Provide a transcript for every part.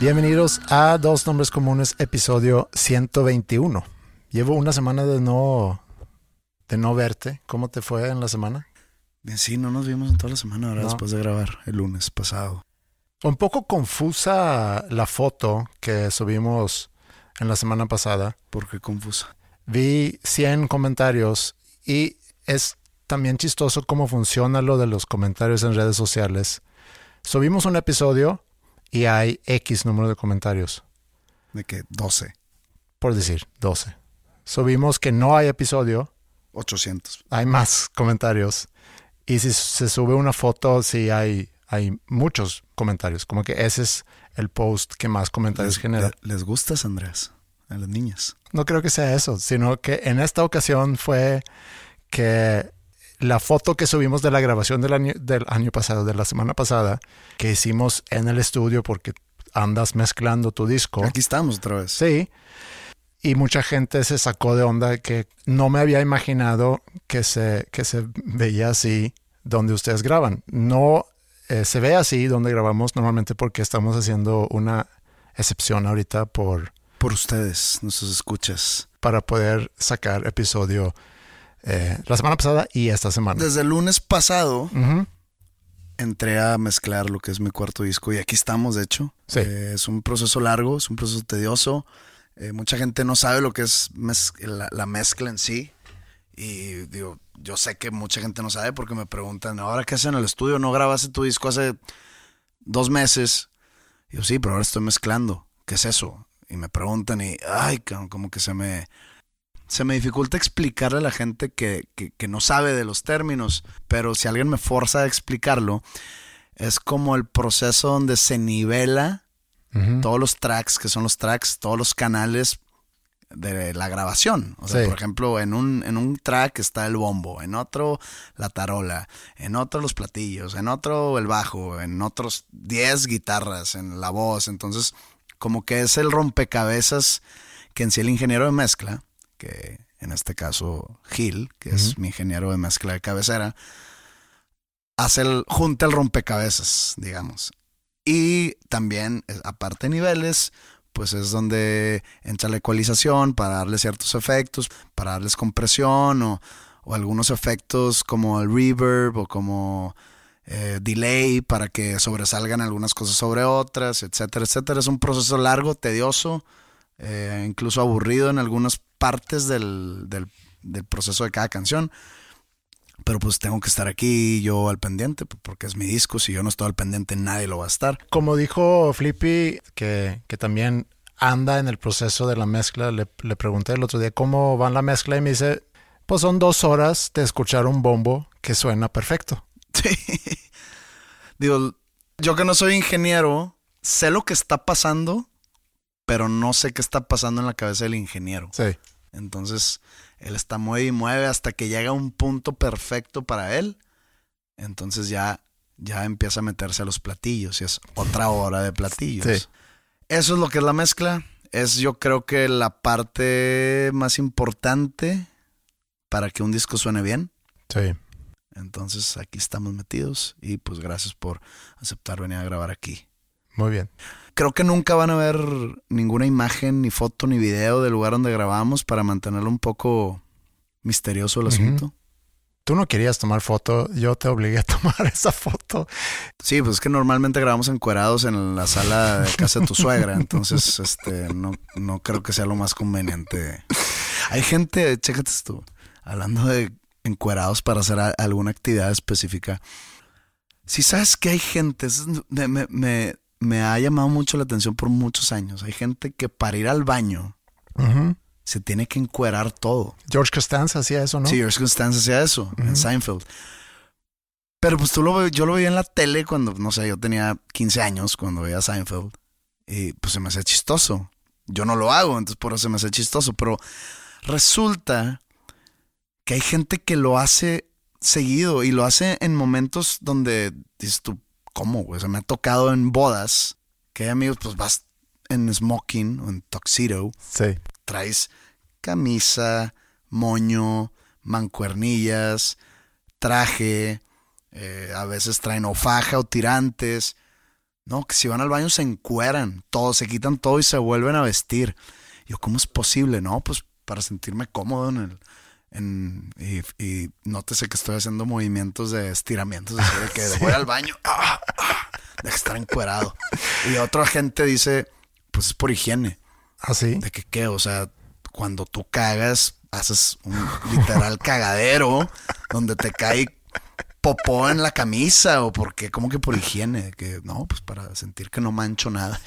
Bienvenidos a Dos Nombres Comunes, episodio 121. Llevo una semana de no, de no verte. ¿Cómo te fue en la semana? Bien, sí, no nos vimos en toda la semana ahora No. después de grabar el lunes pasado. Un poco confusa la foto que subimos en la semana pasada. ¿Por qué confusa? Vi 100 comentarios y es también chistoso cómo funciona lo de los comentarios en redes sociales. Subimos un episodio y hay X número de comentarios. De que 12, Por decir, 12. Subimos que no hay episodio 800. hay más comentarios. Y si se sube una foto, sí hay, hay muchos comentarios. Como que ese es el post que más comentarios Les, genera. le- les gustas, Andrés? A las niñas. No creo que sea eso, sino que en esta ocasión fue que la foto que subimos de la grabación del año, del año pasado, de la semana pasada, que hicimos en el estudio porque andas mezclando tu disco. Aquí estamos otra vez. Sí. Y mucha gente se sacó de onda que no me había imaginado que se, que se veía así donde ustedes graban. No eh, se ve así donde grabamos normalmente porque estamos haciendo una excepción ahorita por, Por ustedes, nuestros escuchas. para poder sacar episodio eh, la semana pasada y esta semana. Desde el lunes pasado entré a mezclar lo que es mi cuarto disco y aquí estamos, de hecho. Sí. Eh, es un proceso largo, es un proceso tedioso. Eh, mucha gente no sabe lo que es mez- la, la mezcla en sí. Y digo, yo sé que mucha gente no sabe porque me preguntan, ¿ahora qué haces en el estudio? ¿No grabaste tu disco hace dos meses? Y yo, sí, pero ahora estoy mezclando. ¿Qué es eso? Y me preguntan y, ay, como que se me... Se me dificulta explicarle a la gente que, que, que no sabe de los términos, pero si alguien me forza a explicarlo, es como el proceso donde se nivela todos los tracks, que son los tracks, todos los canales de la grabación. O sea, Sí. por ejemplo, en un, en un track está el bombo, en otro la tarola, en otro los platillos, en otro el bajo, en otros 10 guitarras, en la voz. Entonces, como que es el rompecabezas que en sí el ingeniero de mezcla, que en este caso Gil, que es mi ingeniero de mezcla de cabecera, hace el, junta el rompecabezas, digamos. Y también, eh, aparte de niveles, pues es donde entra la ecualización para darle ciertos efectos, para darles compresión o, o algunos efectos como el reverb o como eh, delay para que sobresalgan algunas cosas sobre otras, etcétera, etcétera. Es un proceso largo, tedioso, eh, incluso aburrido en algunas partes del, del, del proceso de cada canción. Pero pues tengo que estar aquí yo al pendiente, pues, porque es mi disco. Si yo no estoy al pendiente, nadie lo va a estar. Como dijo Flippy, que, que también anda en el proceso de la mezcla, le, le pregunté el otro día cómo va la mezcla y me dice, pues son dos horas de escuchar un bombo que suena perfecto. Sí. Digo, yo que no soy ingeniero, sé lo que está pasando, pero no sé qué está pasando en la cabeza del ingeniero. Sí. Entonces, él está mueve y mueve hasta que llega un punto perfecto para él. Entonces ya, ya empieza a meterse a los platillos y es otra hora de platillos. Sí. Eso es lo que es la mezcla. Es yo creo que la parte más importante para que un disco suene bien. Sí. Entonces aquí estamos metidos y pues gracias por aceptar venir a grabar aquí. Muy bien. Creo que nunca van a ver ninguna imagen, ni foto, ni video del lugar donde grabamos para mantenerlo un poco misterioso el asunto. Tú no querías tomar foto, yo te obligué a tomar esa foto. Sí, pues es que normalmente grabamos encuerados en la sala de casa de tu suegra, entonces este no, no creo que sea lo más conveniente. Hay gente, chécate esto, hablando de encuerados para hacer alguna actividad específica. Si sabes que hay gente, me, me, me, ha llamado mucho la atención por muchos años. Hay gente que para ir al baño se tiene que encuerar todo. George Costanza hacía eso, ¿no? Sí, George Costanza hacía eso en Seinfeld. Pero pues tú lo yo lo veía en la tele cuando, no sé, yo tenía 15 años cuando veía Seinfeld. Y pues se me hacía chistoso. Yo no lo hago, entonces por eso se me hace chistoso. Pero resulta que hay gente que lo hace seguido y lo hace en momentos donde dices tú, ¿cómo? O sea, me ha tocado en bodas que hay amigos, pues vas en smoking o en tuxedo. Sí. Traes camisa, moño, mancuernillas, traje, eh, a veces traen o faja o tirantes. No, que si van al baño se encueran, todos se quitan todo y se vuelven a vestir. Yo, ¿cómo es posible? No, pues para sentirme cómodo en el, en, y, y, nótese que estoy haciendo movimientos de estiramientos, de que voy al baño, ¡ah! ¡ah! de estar encuerado. Y otra gente dice, pues es por higiene. ¿Así? ¿Ah, de que qué, o sea, cuando tú cagas, haces un literal cagadero donde te cae popó en la camisa o porque como que por higiene, que no, pues para sentir que no mancho nada.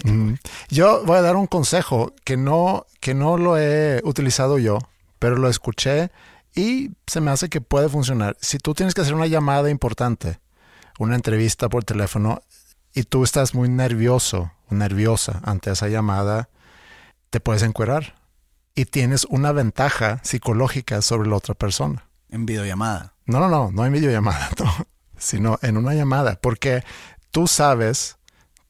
Yo voy a dar un consejo que no que no lo he utilizado yo, pero lo escuché y se me hace que puede funcionar. Si tú tienes que hacer una llamada importante, una entrevista por teléfono, y tú estás muy nervioso o nerviosa ante esa llamada, te puedes encuerar. Y tienes una ventaja psicológica sobre la otra persona. En videollamada. No, no, no, no en videollamada, sino en una llamada, porque tú sabes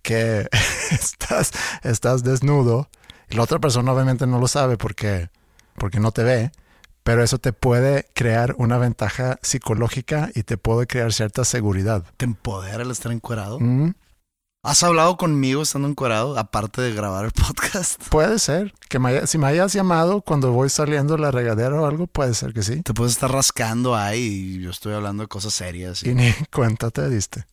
que estás, estás desnudo y la otra persona obviamente no lo sabe porque, porque no te ve pero eso te puede crear una ventaja psicológica y te puede crear cierta seguridad. ¿Te empodera el estar encuerado? ¿Has hablado conmigo estando encuerado, aparte de grabar el podcast? Puede ser. Que si me hayas llamado cuando voy saliendo de la regadera o algo, puede ser que sí. Te puedes estar rascando ahí y yo estoy hablando de cosas serias. Y, y ni cuenta te diste.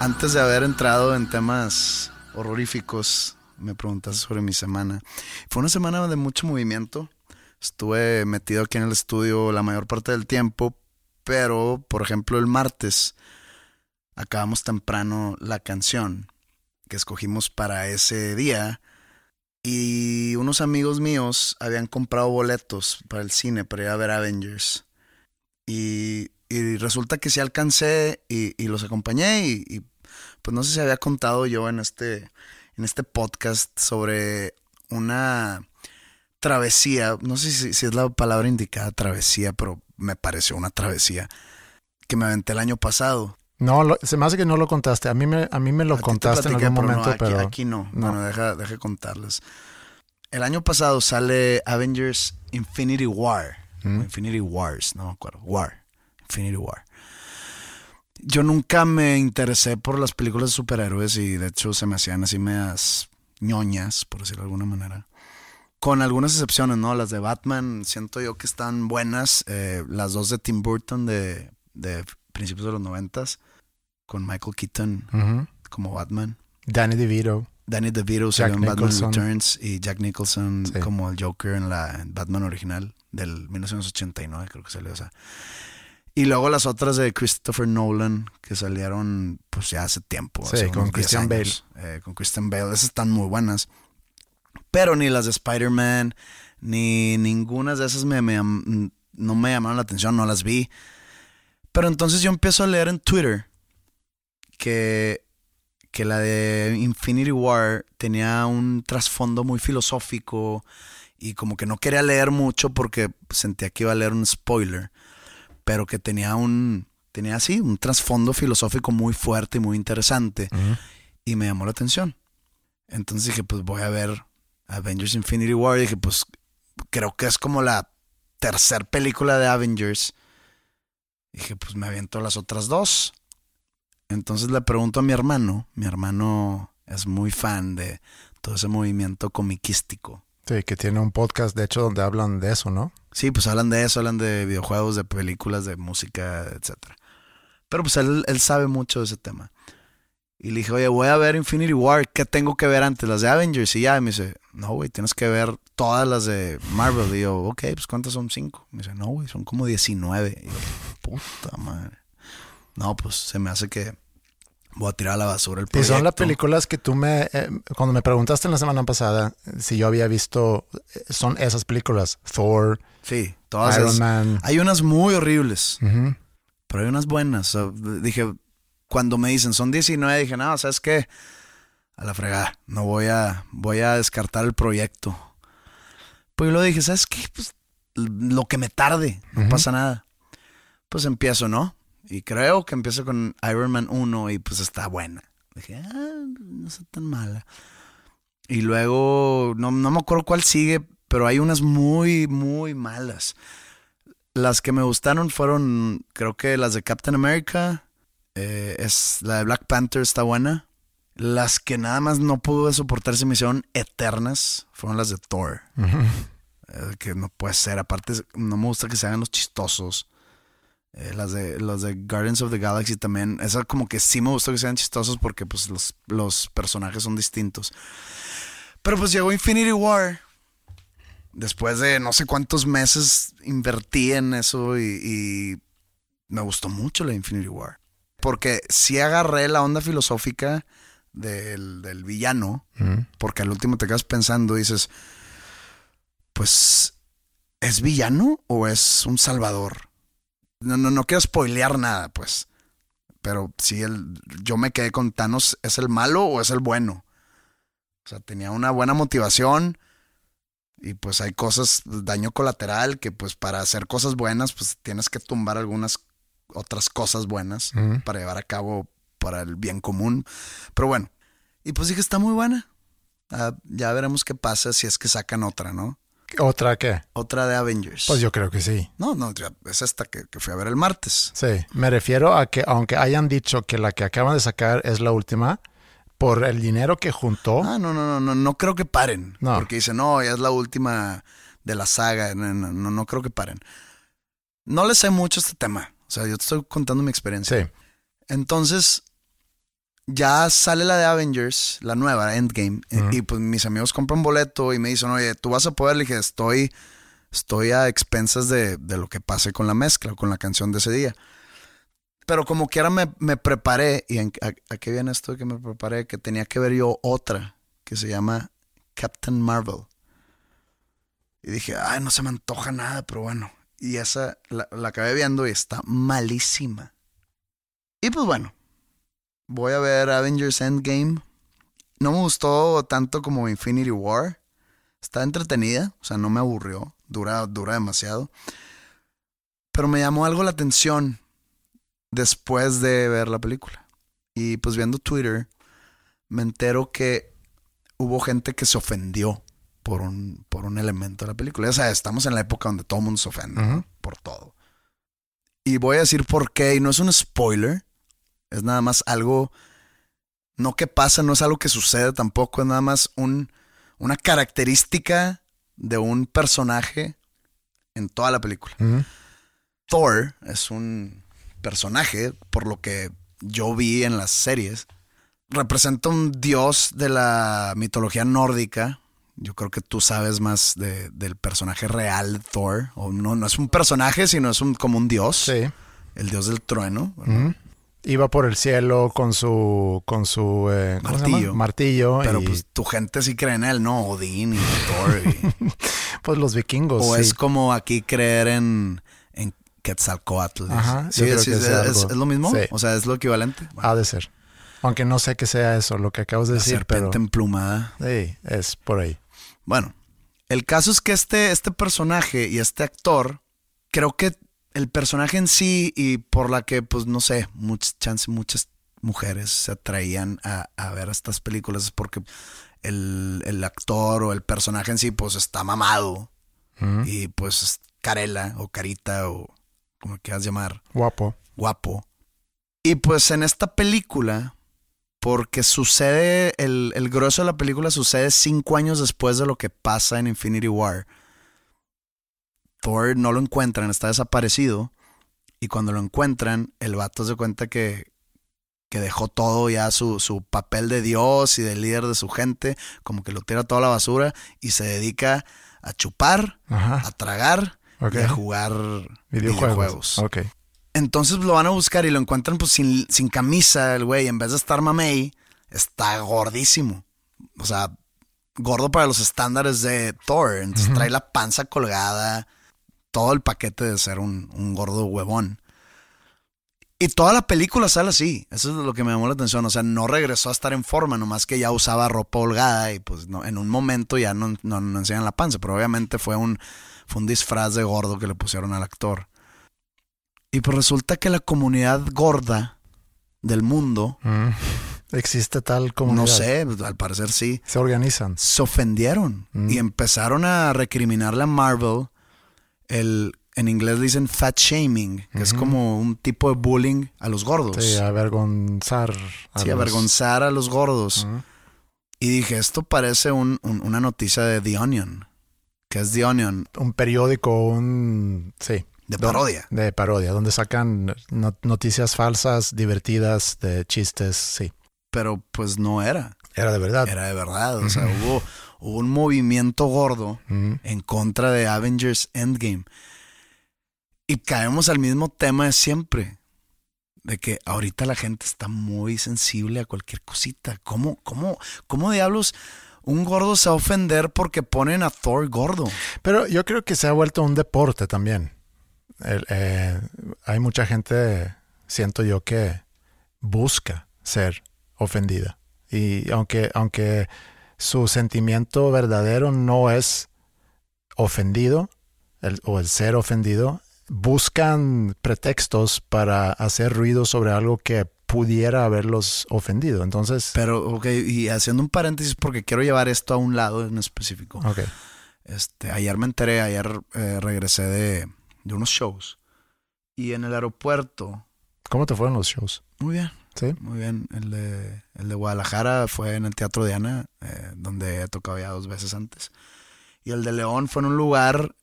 Antes de haber entrado en temas horroríficos. Me preguntaste sobre mi semana. Fue una semana de mucho movimiento. Estuve metido aquí en el estudio la mayor parte del tiempo, pero, por ejemplo, el martes acabamos temprano la canción que escogimos para ese día y unos amigos míos habían comprado boletos para el cine para ir a ver Avengers. Y, resulta que sí alcancé y, los acompañé y pues no sé si había contado yo en este, en este podcast sobre una travesía, no sé si, es la palabra indicada, travesía, pero me pareció una travesía que me aventé el año pasado. No, se me hace que no lo contaste. A mí me, a mí me lo contaste en algún momento, pero, aquí, no. Bueno, deja, deja contarles. El año pasado sale Avengers Infinity War. ¿Mm? Infinity Wars, no me acuerdo. War. Infinity War. Yo nunca me interesé por las películas de superhéroes y de hecho se me hacían así medias ñoñas, por decirlo de alguna manera. Con algunas excepciones, ¿no? Las de Batman siento yo que están buenas. Eh, las dos de Tim Burton de, de principios de los noventas, con Michael Keaton como Batman. Danny DeVito. Danny DeVito salió en Batman Returns y Jack Nicholson como el Joker en la Batman original del 1989, creo que salió. O sea, y luego las otras de Christopher Nolan que salieron pues ya hace tiempo. Sí, con Christian Bale. Eh, con Christian Bale. Esas están muy buenas. Pero ni las de Spider-Man, ni ninguna de esas me, no me llamaron la atención, no las vi. Pero entonces yo empiezo a leer en Twitter que, que la de Infinity War tenía un trasfondo muy filosófico y como que no quería leer mucho porque sentía que iba a leer un spoiler pero que tenía un, tenía así, un trasfondo filosófico muy fuerte y muy interesante. Y me llamó la atención. Entonces dije, pues voy a ver Avengers Infinity War. Y dije, pues creo que es como la tercer película de Avengers Dije, pues me aviento las otras dos. Entonces le pregunto a mi hermano, mi hermano es muy fan de todo ese movimiento comiquístico. Sí, que tiene un podcast, de hecho, donde hablan de eso, ¿no? Sí, pues hablan de eso, hablan de videojuegos, de películas, de música, etcétera. Pero pues él, él sabe mucho de ese tema. Y le dije, oye, voy a ver Infinity War, ¿qué tengo que ver antes? ¿Las de Avengers? Y ya, y me dice, no, güey, tienes que ver todas las de Marvel. Y yo, ok, pues ¿cuántas son? Cinco. Me dice, no, güey, son como 19. Y yo, puta madre. No, pues se me hace que voy a tirar a la basura el Y proyecto. son las películas que tú me, eh, cuando me preguntaste en la semana pasada si yo había visto, eh, son esas películas, Thor, Sí, todas Iron esas. Man. Hay unas muy horribles, pero hay unas buenas. O sea, dije, cuando me dicen son 19, dije, no, ¿sabes qué? A la fregada, no voy a, voy a descartar el proyecto. Pues luego dije, ¿sabes qué? Pues lo que me tarde, no pasa nada. Pues empiezo, ¿no? Y creo que empiezo con Iron Man 1 y pues está buena. Dije, ah, no está tan mala. Y luego, no, no me acuerdo cuál sigue, pero hay unas muy, muy malas. Las que me gustaron fueron, creo que las de Captain America, eh, es la de Black Panther está buena. Las que nada más no pude soportar se me hicieron eternas fueron las de Thor. Eh, que no puede ser. Aparte, no me gusta que se hagan los chistosos. Eh, las de las de Guardians of the Galaxy también. Esa como que sí me gusta que sean chistosos porque pues los, los personajes son distintos. Pero pues llegó Infinity War. Después de no sé cuántos meses invertí en eso y, y me gustó mucho la Infinity War. Porque sí agarré la onda filosófica del, del villano. Porque al último te quedas pensando y dices, pues, ¿es villano o es un salvador? No, no, no quiero spoilear nada, pues. Pero sí, el, yo me quedé con Thanos, ¿es el malo o es el bueno? O sea, tenía una buena motivación y pues hay cosas, daño colateral, que pues para hacer cosas buenas, pues tienes que tumbar algunas otras cosas buenas para llevar a cabo para el bien común. Pero bueno, y pues dije, está muy buena. Ah, ya veremos qué pasa si es que sacan otra, ¿no? ¿Otra qué? Otra de Avengers. Pues yo creo que sí. No, no, es esta que, que fui a ver el martes. Sí, me refiero a que aunque hayan dicho que la que acaban de sacar es la última, por el dinero que juntó, Ah, no, no, no, no, no creo que paren. No. Porque dicen, no, ya es la última de la saga. No, no, no, no creo que paren. No le sé mucho este tema. O sea, yo te estoy contando mi experiencia. sí. Entonces, ya sale la de Avengers, la nueva, Endgame, y- pues mis amigos compran boleto y me dicen, oye, tú vas a poder, le dije, estoy, estoy a expensas de, de lo que pase con la mezcla, con la canción de ese día. Pero como quiera me, me preparé, y en- a, a qué viene esto de que me preparé, que tenía que ver yo otra, que se llama Captain Marvel. Y dije, ay, no se me antoja nada, pero bueno. Y esa la, la acabé viendo y está malísima. Y pues bueno, voy a ver Avengers Endgame. No me gustó tanto como Infinity War. Está entretenida, o sea, no me aburrió. Dura, dura demasiado. Pero me llamó algo la atención después de ver la película. Y pues viendo Twitter, me entero que hubo gente que se ofendió por un, por un elemento de la película. O sea, estamos en la época donde todo el mundo se ofende por todo. Y voy a decir por qué, y no es un spoiler, es nada más algo, no que pasa, no es algo que sucede tampoco, es nada más un, una característica de un personaje en toda la película. Thor es un personaje, por lo que yo vi en las series, representa un dios de la mitología nórdica. Yo creo que tú sabes más de- del personaje real de Thor. O no, no es un personaje, sino es un, como un dios. Sí. El dios del trueno. Iba por el cielo con su con su eh. Martillo. martillo Pero y pues tu gente sí cree en él, ¿no? Odín y Thor. pues los vikingos. o sí. es como aquí creer en, en Quetzalcoatl. Ajá, sí, sí, que es, es- es lo mismo. Sí. O sea, es lo equivalente. Bueno, Ha de ser. Aunque no sé que sea eso, lo que acabas de la decir, pero serpiente emplumada. sí, es por ahí. Bueno, el caso es que este, este personaje y este actor, creo que el personaje en sí y por la que, pues no sé, muchas chance, muchas mujeres se atraían a, a ver estas películas es porque el, el actor o el personaje en sí, pues está mamado y pues es Carela o Carita o como quieras llamar, Guapo. guapo. Y pues en esta película, porque sucede, el, el grueso de la película sucede cinco años después de lo que pasa en Infinity War. Thor no lo encuentran, está desaparecido. Y cuando lo encuentran, el vato se cuenta que, que dejó todo ya, su, su papel de Dios y de líder de su gente, como que lo tira toda la basura y se dedica a chupar, Ajá. a tragar y a jugar Videojuegos. Entonces lo van a buscar y lo encuentran pues sin, sin camisa el güey. En vez de estar mamey, está gordísimo. O sea, gordo para los estándares de Thor. Entonces trae la panza colgada. Todo el paquete de ser un, un gordo huevón. Y toda la película sale así. Eso es lo que me llamó la atención. O sea, no regresó a estar en forma, nomás que ya usaba ropa holgada y pues no, en un momento ya no, no, no enseñan la panza. Pero obviamente fue un, fue un disfraz de gordo que le pusieron al actor. Y pues resulta que la comunidad gorda del mundo, Mm. Existe tal como. no sé, al parecer sí, Se organizan. se ofendieron Mm. y empezaron a recriminarle a Marvel el en inglés le dicen fat shaming, que es como un tipo de bullying a los gordos. Sí, avergonzar. a Sí, los- avergonzar a los gordos. Y dije, esto parece un- un- una noticia de The Onion. que es The Onion, Un periódico, un. Sí. de parodia. De parodia, donde sacan no- noticias falsas, divertidas, de chistes, sí. Pero pues no era, Era de verdad. era de verdad. O sea, hubo, hubo un movimiento gordo en contra de Avengers Endgame. Y caemos al mismo tema de siempre. De que ahorita la gente está muy sensible a cualquier cosita. ¿Cómo, cómo, cómo diablos un gordo se va a ofender porque ponen a Thor gordo? Pero yo creo que se ha vuelto un deporte también. El, eh, hay mucha gente, siento yo, que busca ser ofendida. Y aunque, aunque su sentimiento verdadero no es ofendido el- o el ser ofendido, buscan pretextos para hacer ruido sobre algo que pudiera haberlos ofendido. Entonces, Pero, ok, y haciendo un paréntesis porque quiero llevar esto a un lado en específico. ok. Este, ayer me enteré, ayer eh, regresé de, de unos shows. Y en el aeropuerto, ¿Cómo te fueron los shows? muy bien, ¿Sí? muy bien. El de, el de Guadalajara fue en el Teatro Diana, eh, donde he tocado ya dos veces antes. Y el de León fue en un lugar,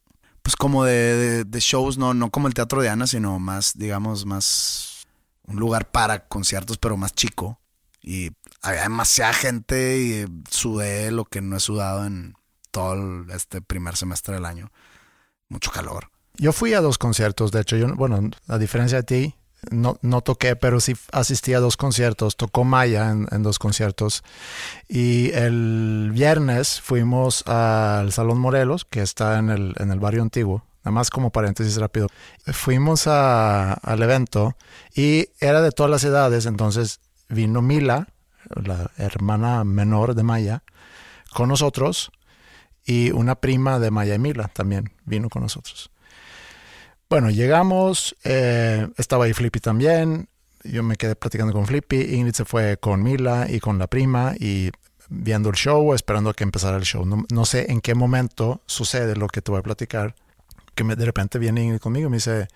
pues como de, de- de shows, no, no como el Teatro Diana, sino más, digamos, más un lugar para conciertos, pero más chico. Y había demasiada gente y sudé lo que no he sudado en todo el- este primer semestre del año. Mucho calor. Yo fui a dos conciertos, de hecho, yo, bueno, a diferencia de ti, no, no toqué, pero sí asistí a dos conciertos. Tocó Maya en, dos conciertos. Y el viernes fuimos al Salón Morelos, que está en el, en el barrio antiguo. Nada más como paréntesis rápido. Fuimos a- al evento y era de todas las edades, entonces vino Mila, la hermana menor de Maya, con nosotros y una prima de Maya y Mila también vino con nosotros. Bueno, llegamos, eh, estaba ahí Flippy también, yo me quedé platicando con Flippy, Ingrid se fue con Mila y con la prima y viendo el show, esperando que empezara el show. No, no sé en qué momento sucede lo que te voy a platicar, que me- de repente viene Ingrid conmigo y me dice,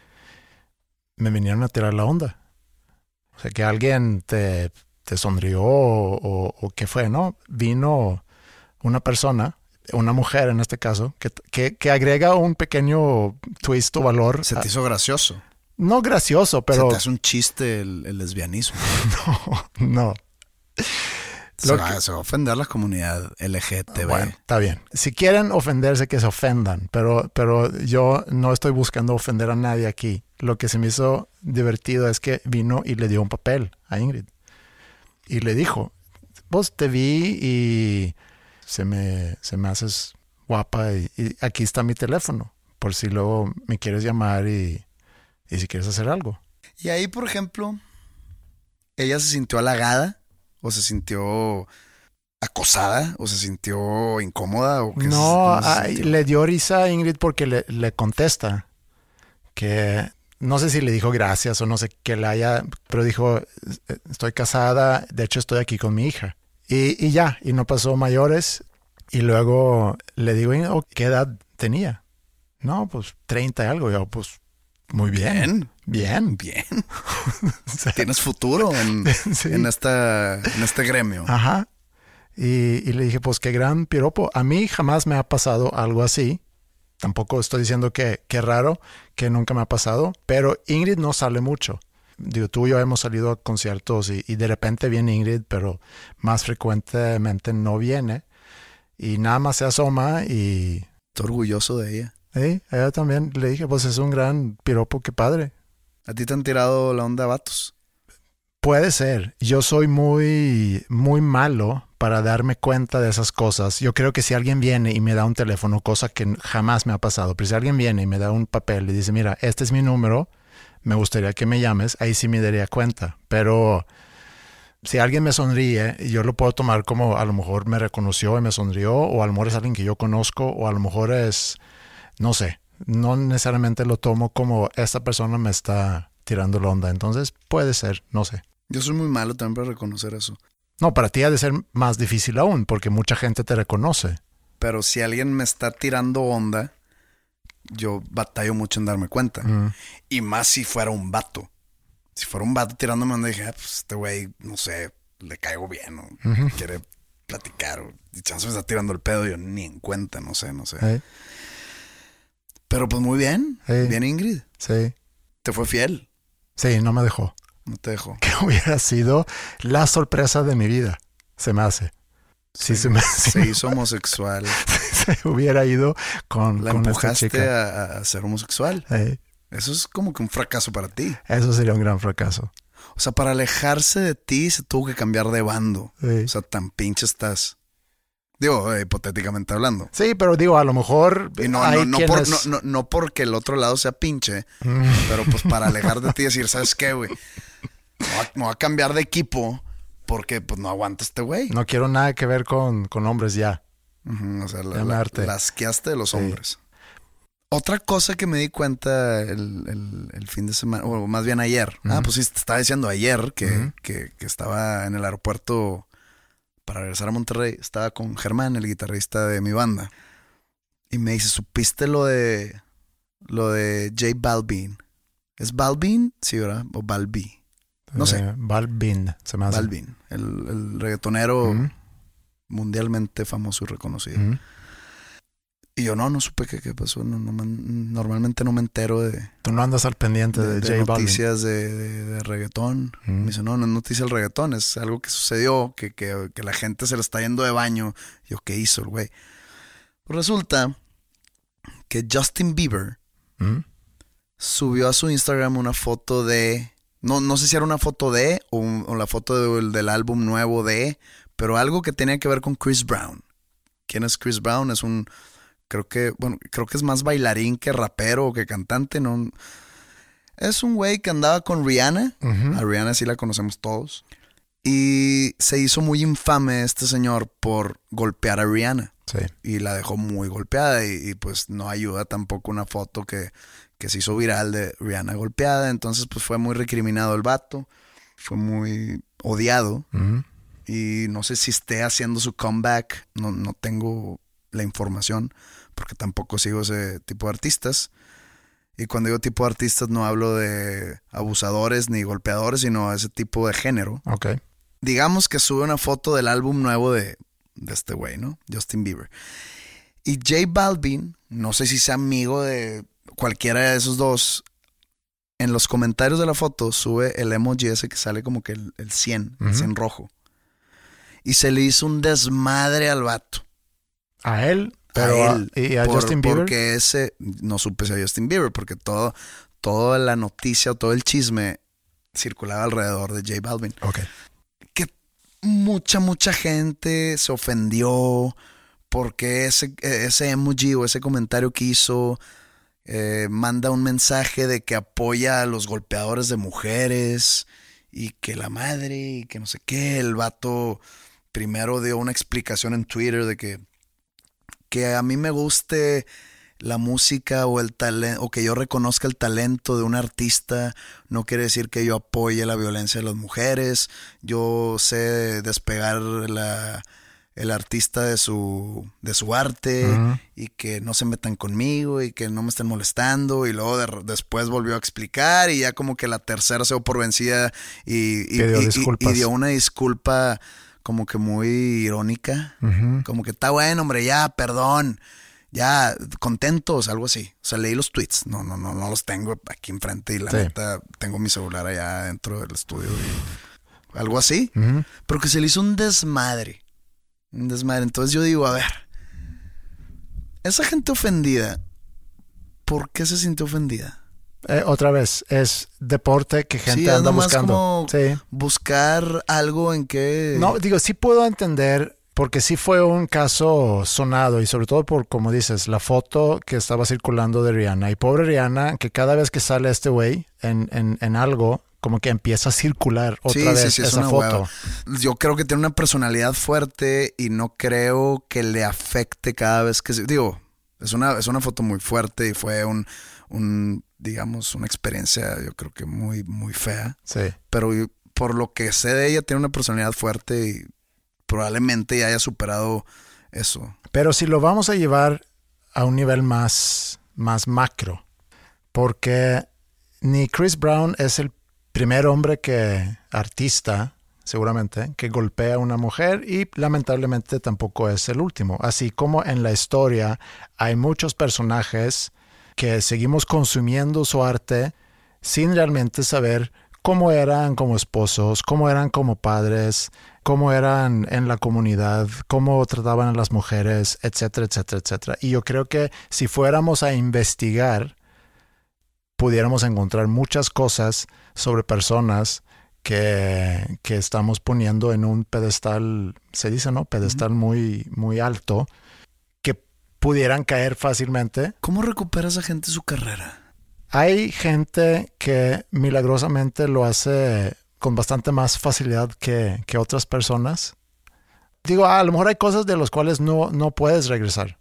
me vinieron a tirar la onda. O sea, que alguien te, te sonrió o, o- o qué fue, ¿no? Vino una persona, una mujer en este caso, que, que, que agrega un pequeño twist o valor. Se a- te hizo gracioso. no gracioso, pero Se te hace un chiste el, el lesbianismo. no, no. Se va, que- se va a ofender la comunidad LGTB. Bueno, está bien. Si quieren ofenderse, que se ofendan, pero, pero yo no estoy buscando ofender a nadie aquí. Lo que se me hizo divertido es que vino y le dio un papel a Ingrid. Y le dijo, vos te vi y se me, se me haces guapa y, y aquí está mi teléfono, por si luego me quieres llamar y, y si quieres hacer algo. Y ahí, por ejemplo, ella se sintió halagada o se sintió acosada o se sintió incómoda o No, se ay, le dio risa a Ingrid porque le, le contesta que no sé si le dijo gracias o no sé qué le haya, pero dijo, estoy casada, de hecho estoy aquí con mi hija. Y, y ya, y no pasó mayores. Y luego le digo, "Oh, ¿qué edad tenía? No, pues 30 y algo. Yo, pues muy bien. Bien. Bien. Tienes futuro en, Sí. en, esta, en este gremio. Ajá. Y, y le dije, pues qué gran piropo. A mí jamás me ha pasado algo así. Tampoco estoy diciendo que, que raro, que nunca me ha pasado, pero Ingrid no sale mucho. Digo, tú y yo hemos salido a conciertos y, y de repente viene Ingrid, pero más frecuentemente no viene. Y nada más se asoma y Estoy orgulloso de ella. Sí, a ella también le dije, pues es un gran piropo, qué padre. ¿A ti te han tirado la onda vatos? Puede ser. Yo soy muy, muy malo para darme cuenta de esas cosas. Yo creo que si alguien viene y me da un teléfono, cosa que jamás me ha pasado, pero si alguien viene y me da un papel y dice, mira, este es mi número, me gustaría que me llames, ahí sí me daría cuenta. Pero si alguien me sonríe, yo lo puedo tomar como a lo mejor me reconoció y me sonrió, o a lo mejor es alguien que yo conozco, o a lo mejor es, no sé, no necesariamente lo tomo como esta persona me está tirando la onda. Entonces puede ser, no sé. Yo soy muy malo también para reconocer eso. No, para ti ha de ser más difícil aún, porque mucha gente te reconoce. Pero si alguien me está tirando onda, yo batallo mucho en darme cuenta. Mm. Y más si fuera un vato. Si fuera un vato tirándome onda, dije, ah, pues este güey, no sé, le caigo bien o quiere platicar. O, y chance me está tirando el pedo, yo ni en cuenta, no sé, no sé. Pero pues muy bien. Bien, Ingrid. Sí, Te fue fiel. sí, no me dejó. No te dejó. Que hubiera sido la sorpresa de mi vida, se me hace. Si se me si Se hizo homosexual. se hubiera ido con, La con esta empujaste chica. a, a ser homosexual. Eh, Eso es como que un fracaso para ti. eso sería un gran fracaso. O sea, para alejarse de ti se tuvo que cambiar de bando. Sí. O sea, tan pinche estás. Digo, eh, hipotéticamente hablando. Sí, pero digo, a lo mejor Y no, hay no, no, quienes- no, no- no porque el otro lado sea pinche, Mm, pero pues para alejar de ti y decir, ¿sabes qué, güey? Me voy a cambiar de equipo porque pues no aguanta este güey. no quiero nada que ver con, con hombres ya. Ujú, o sea, la, la- harté. las quiaste de los Sí. hombres. Otra cosa que me di cuenta el, el- el fin de semana, o más bien ayer. Ah, pues sí, te estaba diciendo ayer que- que estaba en el aeropuerto para regresar a Monterrey. Estaba con Germán, el guitarrista de mi banda. Y me dice, ¿supiste lo de lo de J Balvin? ¿Es Balvin? Sí, ¿verdad? O Balbi. No sé. Eh, Balvin, se me hace. Balvin, el, el reggaetonero mundialmente famoso y reconocido. Y yo no, no supe qué, qué pasó. No, no me- normalmente no me entero de, Tú no andas al pendiente de- de, de J Balvin. noticias de, de- reggaetón. Mm. Me dice, no, no es noticia del reggaetón, es algo que sucedió, que, que- que la gente se le está yendo de baño. Yo, ¿qué hizo el güey? Pues resulta que Justin Bieber subió a su Instagram una foto de... No, no sé si era una foto de o, un- o la foto del, del álbum nuevo de, pero algo que tenía que ver con Chris Brown. ¿Quién es Chris Brown? Es un... Creo que, bueno, creo que es más bailarín que rapero o que cantante, ¿no? Es un güey que andaba con Rihanna. A Rihanna sí la conocemos todos. Y se hizo muy infame este señor por golpear a Rihanna Sí. y la dejó muy golpeada y, y, pues no ayuda tampoco una foto que, que se hizo viral de Rihanna golpeada, entonces pues fue muy recriminado el vato, fue muy odiado y no sé si esté haciendo su comeback, no, no tengo la información porque tampoco sigo ese tipo de artistas. Y cuando digo tipo de artistas no hablo de abusadores ni golpeadores, sino ese tipo de género Ok. digamos que sube una foto del álbum nuevo de, de este güey, ¿no? Justin Bieber. Y J Balvin, no sé si sea amigo de cualquiera de esos dos, en los comentarios de la foto sube el emoji ese que sale como que el, el 100, el Ujú. 100 rojo. Y se le hizo un desmadre al vato. A él, pero a él. y a por- Justin Bieber. Porque ese, no supe si a Justin Bieber, porque todo, toda la noticia o todo el chisme circulaba alrededor de J Balvin. Ok. que mucha, mucha gente se ofendió porque ese, ese emoji o ese comentario que hizo eh, manda un mensaje de que apoya a los golpeadores de mujeres y que la madre y que no sé qué. El vato primero dio una explicación en Twitter de que, que a mí me guste la música o el talento o que yo reconozca el talento de un artista no quiere decir que yo apoye la violencia de las mujeres yo sé despegar la el artista de su, de su arte y que no se metan conmigo y que no me estén molestando. Y luego de- después volvió a explicar y ya como que la tercera se dio por vencida y, y- dio una disculpa como que muy irónica, como que está bueno, hombre, ya, perdón, ya, contentos, algo así. O sea, leí los tweets, no, no, no, no los tengo aquí enfrente y la Sí. neta tengo mi celular allá dentro del estudio y algo así, pero que se le hizo un desmadre, un desmadre. Entonces yo digo, a ver, esa gente ofendida, ¿por qué se sintió ofendida? Eh, otra vez, es deporte que gente Sí, es anda buscando. como Sí. buscar algo en que... No, digo, sí puedo entender, porque sí fue un caso sonado y sobre todo por, como dices, la foto que estaba circulando de Rihanna. Y pobre Rihanna, que cada vez que sale este güey en, en, en algo, como que empieza a circular otra Sí, vez sí, sí, es esa una foto. hueva. Yo creo que tiene una personalidad fuerte y no creo que le afecte cada vez que se... Digo, es una, es una foto muy fuerte y fue un, un, digamos, una experiencia yo creo que muy, muy fea. Sí. Pero por lo que sé de ella, tiene una personalidad fuerte y probablemente ya haya superado eso. Pero si lo vamos a llevar a un nivel más, más macro, porque ni Chris Brown es el primer hombre que, artista, seguramente, que golpea a una mujer y lamentablemente tampoco es el último. Así como en la historia hay muchos personajes que seguimos consumiendo su arte sin realmente saber cómo eran como esposos, cómo eran como padres, cómo eran en la comunidad, cómo trataban a las mujeres, etcétera, etcétera, etcétera. Y yo creo que si fuéramos a investigar, pudiéramos encontrar muchas cosas sobre personas que, que estamos poniendo en un pedestal, se dice, ¿no? Pedestal muy, muy alto, que pudieran caer fácilmente ¿Cómo recupera esa gente su carrera? hay gente que milagrosamente lo hace con bastante más facilidad que, que otras personas. Digo, a lo mejor hay cosas de las cuales no, no puedes regresar.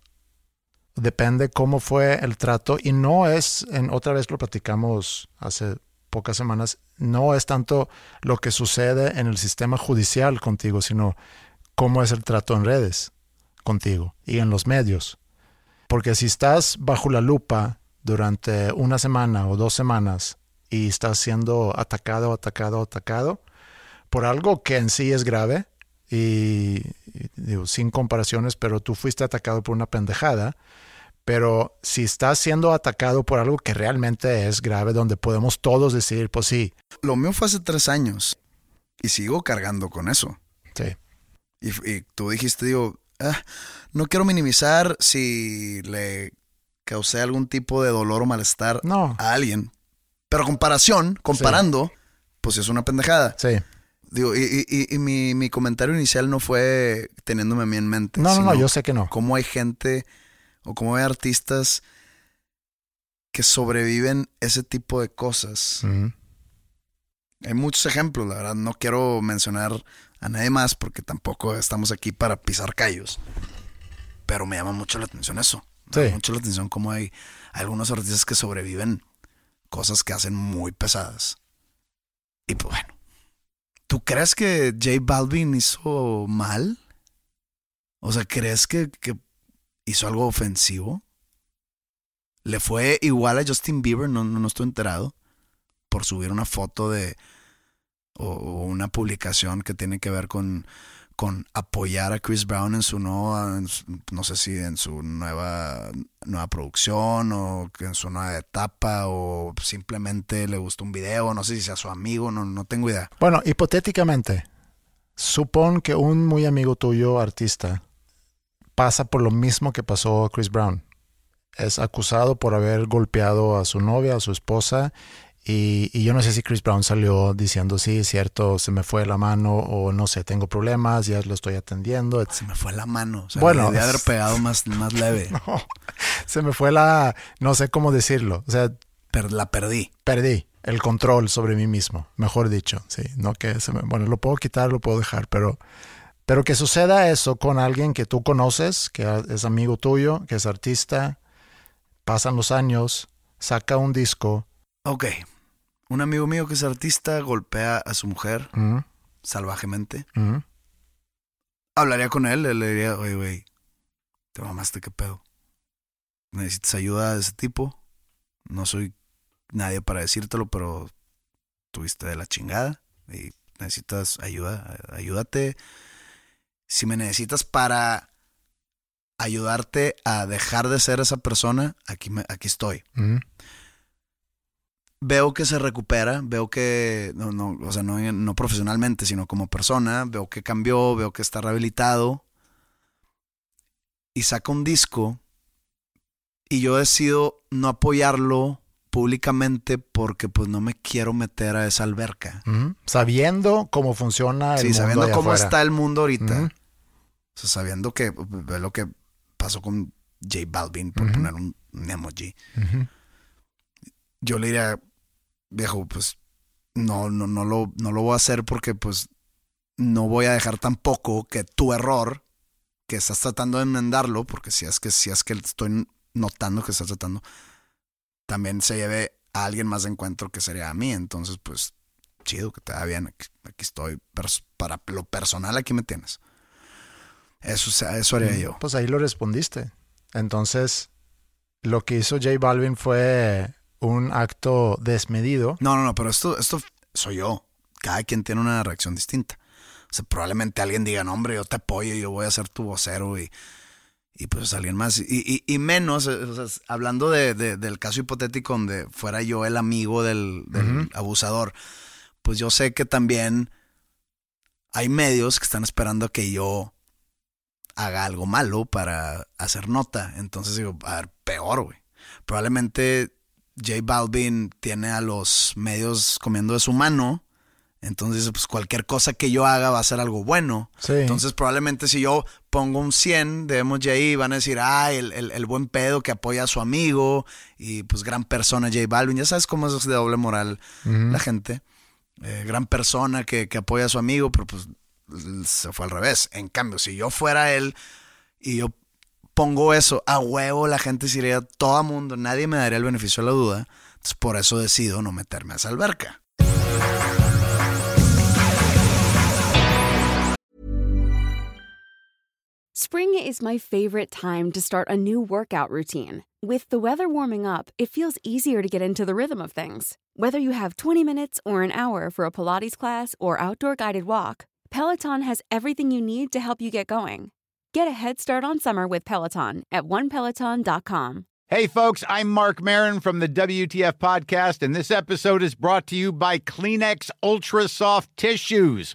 Depende cómo fue el trato y no es, en, otra vez lo platicamos hace pocas semanas, no es tanto lo que sucede en el sistema judicial contigo, sino cómo es el trato en redes contigo y en los medios. Porque si estás bajo la lupa durante una semana o dos semanas y estás siendo atacado, atacado, atacado por algo que en sí es grave y, sin comparaciones, pero tú fuiste atacado por una pendejada. Pero si estás siendo atacado por algo que realmente es grave, donde podemos todos decir, pues sí, Lo mío fue hace tres años y sigo cargando con eso. sí, Y, y tú dijiste, digo, ah, no quiero minimizar si le causé algún tipo de dolor o malestar no, a alguien. Pero comparación, comparando, pues es una pendejada. sí. Digo, y, y- mi, mi comentario inicial no fue teniéndome a mí en mente. No, no, no, yo sé que no. Cómo hay gente o cómo hay artistas que sobreviven ese tipo de cosas. Hay muchos ejemplos, la verdad. No quiero mencionar a nadie más porque tampoco estamos aquí para pisar callos. Pero me llama mucho la atención eso. Me Sí. llama mucho la atención cómo hay algunos artistas que sobreviven cosas que hacen muy pesadas. Y pues bueno. ¿Tú crees que J Balvin hizo mal? O sea, ¿crees que, que hizo algo ofensivo? ¿Le fue igual a Justin Bieber? No, no, no estoy enterado por subir una foto de o, una publicación que tiene que ver con, con apoyar a Chris Brown en su nueva, no sé si en su nueva, nueva producción o en su nueva etapa o simplemente le gustó un video, no sé si sea su amigo, no, no tengo idea. Bueno, hipotéticamente, supón que un muy amigo tuyo, artista, pasa por lo mismo que pasó a Chris Brown. Es acusado por haber golpeado a su novia, a su esposa, y, y yo no sé si Chris Brown salió diciendo, sí, es cierto, se me fue la mano, o no sé, tengo problemas, ya lo estoy atendiendo. Se me fue la mano. O sea, Bueno. de haber pegado más, más leve. Se me fue la, no sé cómo decirlo, o sea, la perdí. perdí el control sobre mí mismo, mejor dicho, sí, no que se me, bueno, lo puedo quitar, lo puedo dejar, pero pero que suceda eso con alguien que tú conoces, que es amigo tuyo, que es artista, pasan los años, saca un disco, Ok. Un amigo mío que es artista golpea a su mujer ujú, salvajemente. ujú, hablaría con él, le diría, oye, güey, te mamaste, qué pedo. Necesitas ayuda de ese tipo. No soy nadie para decírtelo, pero tuviste de la chingada y necesitas ayuda. Ayúdate. Si me necesitas para ayudarte a dejar de ser esa persona, aquí, me, aquí estoy. Veo que se recupera, veo que, no, no, o sea, no, no profesionalmente, sino como persona, veo que cambió, veo que está rehabilitado y saca un disco y yo decido no apoyarlo públicamente porque pues no me quiero meter a esa alberca. Sabiendo cómo funciona el Sí, mundo sabiendo allá cómo afuera. está el mundo ahorita. Sea, sabiendo que ve lo que pasó con J Balvin, por poner un, un emoji. Yo le diría, viejo, pues no, no, no, lo, no lo voy a hacer porque pues no voy a dejar tampoco que tu error, que estás tratando de enmendarlo, porque si es que, si es que estoy notando que estás tratando, también se lleve a alguien más de encuentro que sería a mí. Entonces, pues, chido, que te da bien. Aquí, aquí estoy. para lo personal, aquí me tienes. Eso, eso haría yo. Pues ahí lo respondiste. Entonces, lo que hizo J Balvin fue un acto desmedido. No, no, no, pero esto, esto soy yo. Cada quien tiene una reacción distinta. O sea, probablemente alguien diga, no, hombre, yo te apoyo, yo voy a ser tu vocero y, y pues alguien más. Y, y- y menos, eh, o sea, hablando de, de- del caso hipotético donde fuera yo el amigo del, abusador, pues yo sé que también hay medios que están esperando que yo haga algo malo para hacer nota. Entonces digo, a ver, peor, güey. Probablemente J Balvin tiene a los medios comiendo de su mano. Entonces, pues cualquier cosa que yo haga va a ser algo bueno. Sí. Entonces, probablemente si yo pongo un 100 de ahí, van a decir, ah, el, el- el buen pedo que apoya a su amigo y pues gran persona J Balvin. Ya sabes cómo es de doble moral la gente. Eh, gran persona que, que apoya a su amigo, pero pues se fue al revés. En cambio, si yo fuera él y yo pongo eso a huevo, la gente se iría todo mundo, nadie me daría el beneficio de la duda. Por eso decido no meterme a esa alberca. Spring is my favorite time to start a new workout routine. With the weather warming up, it feels easier to get into the rhythm of things. Whether you have 20 minutes or an hour for a Pilates class or outdoor guided walk, Peloton has everything you need to help you get going. Get a head start on summer with Peloton at onepeloton.com. Hey, folks, I'm Mark Marin from the WTF Podcast, and this episode is brought to you by Kleenex Ultra Soft Tissues,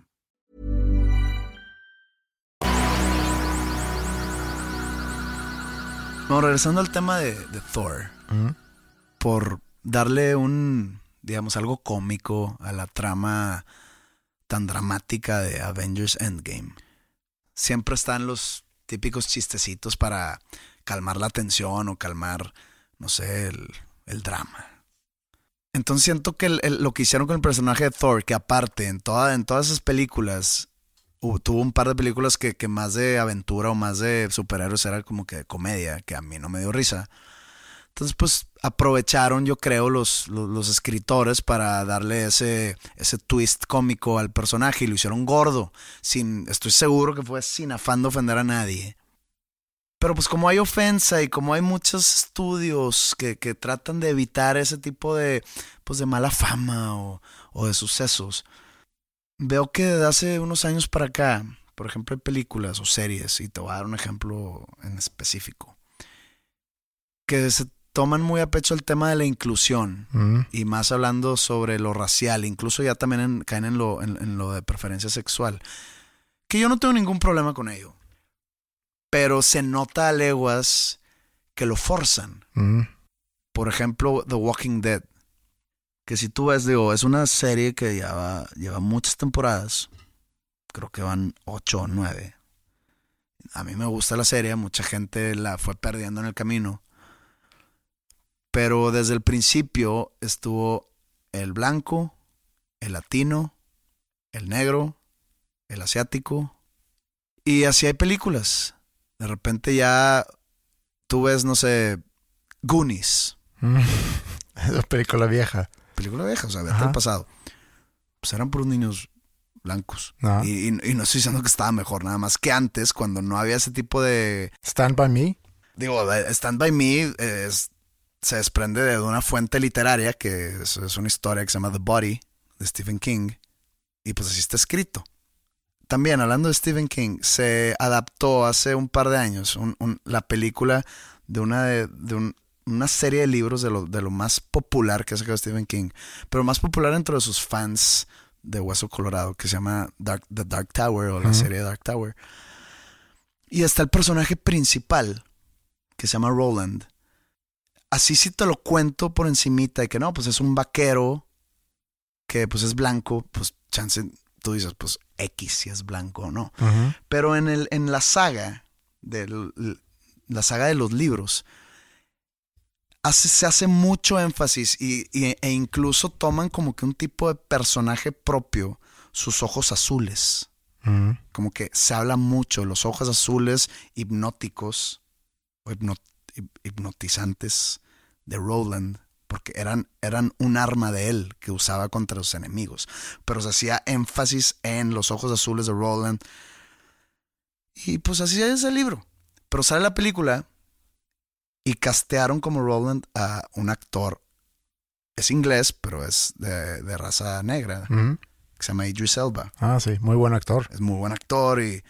No, regresando al tema de, de Thor, por darle un, digamos, algo cómico a la trama tan dramática de Avengers Endgame. Siempre están los típicos chistecitos para calmar la tensión o calmar, no sé, el, el drama. Entonces siento que el- el- lo que hicieron con el personaje de Thor, que aparte en, toda, en todas esas películas, hubo- tuvo un par de películas que, que más de aventura o más de superhéroes era como que de comedia, que a mí no me dio risa. Entonces, pues aprovecharon, yo creo, los, los, los escritores para darle ese, ese twist cómico al personaje y lo hicieron gordo. Sin, estoy seguro que fue sin afán de ofender a nadie. Pero pues como hay ofensa y como hay muchos estudios que, que tratan de evitar ese tipo de, pues, de mala fama o, o de sucesos, veo que desde hace unos años para acá, por ejemplo, hay películas o series, y te voy a dar un ejemplo en específico, que se toman muy a pecho el tema de la inclusión Ujú. y más hablando sobre lo racial, incluso ya también en- caen en lo, en, en lo de preferencia sexual, que yo no tengo ningún problema con ello, pero se nota a leguas que lo forzan. Ujú. Por ejemplo, The Walking Dead, que si tú ves, digo, es una serie que lleva, lleva muchas temporadas, creo que van ocho o nueve, A mí me gusta la serie, mucha gente la fue perdiendo en el camino. Pero desde el principio estuvo el blanco, el latino, el negro, el asiático. Y así hay películas. De repente ya tú ves, no sé, Goonies. Esa película vieja. Película vieja, o sea, vete al pasado. Pues eran puros niños blancos. Y, y- y no estoy diciendo que estaba mejor, nada más que antes, cuando no había ese tipo de... Stand by Me. Digo, Stand By Me es- se desprende de una fuente literaria que es, es una historia que se llama The Body de Stephen King. Y pues así está escrito. También, hablando de Stephen King, se adaptó hace un par de años un- un- la película de una, de, de un- una serie de libros de lo, de lo más popular que ha sacado Stephen King, pero más popular dentro de sus fans de Hueso Colorado, que se llama Dark, The Dark Tower o la Ujú. serie Dark Tower. Y está el personaje principal, que se llama Roland. Así sí te lo cuento por encimita, y que no, pues es un vaquero que pues es blanco, pues chance, tú dices, pues X si es blanco o no. Pero en, el, en la saga, del, la saga de los libros, hace, se hace mucho énfasis y, y- e incluso toman como que un tipo de personaje propio, sus ojos azules. Ujú. Como que se habla mucho, los ojos azules hipnóticos o hipno- hip- hipnotizantes de Roland, porque eran, eran un arma de él que usaba contra los enemigos. Pero se hacía énfasis en los ojos azules de Roland. Y pues así es el libro. Pero sale la película y castearon como Roland a un actor. Es inglés, pero es de, de raza negra, que se llama Idris Elba. Ah, sí, muy buen actor. Es muy buen actor y,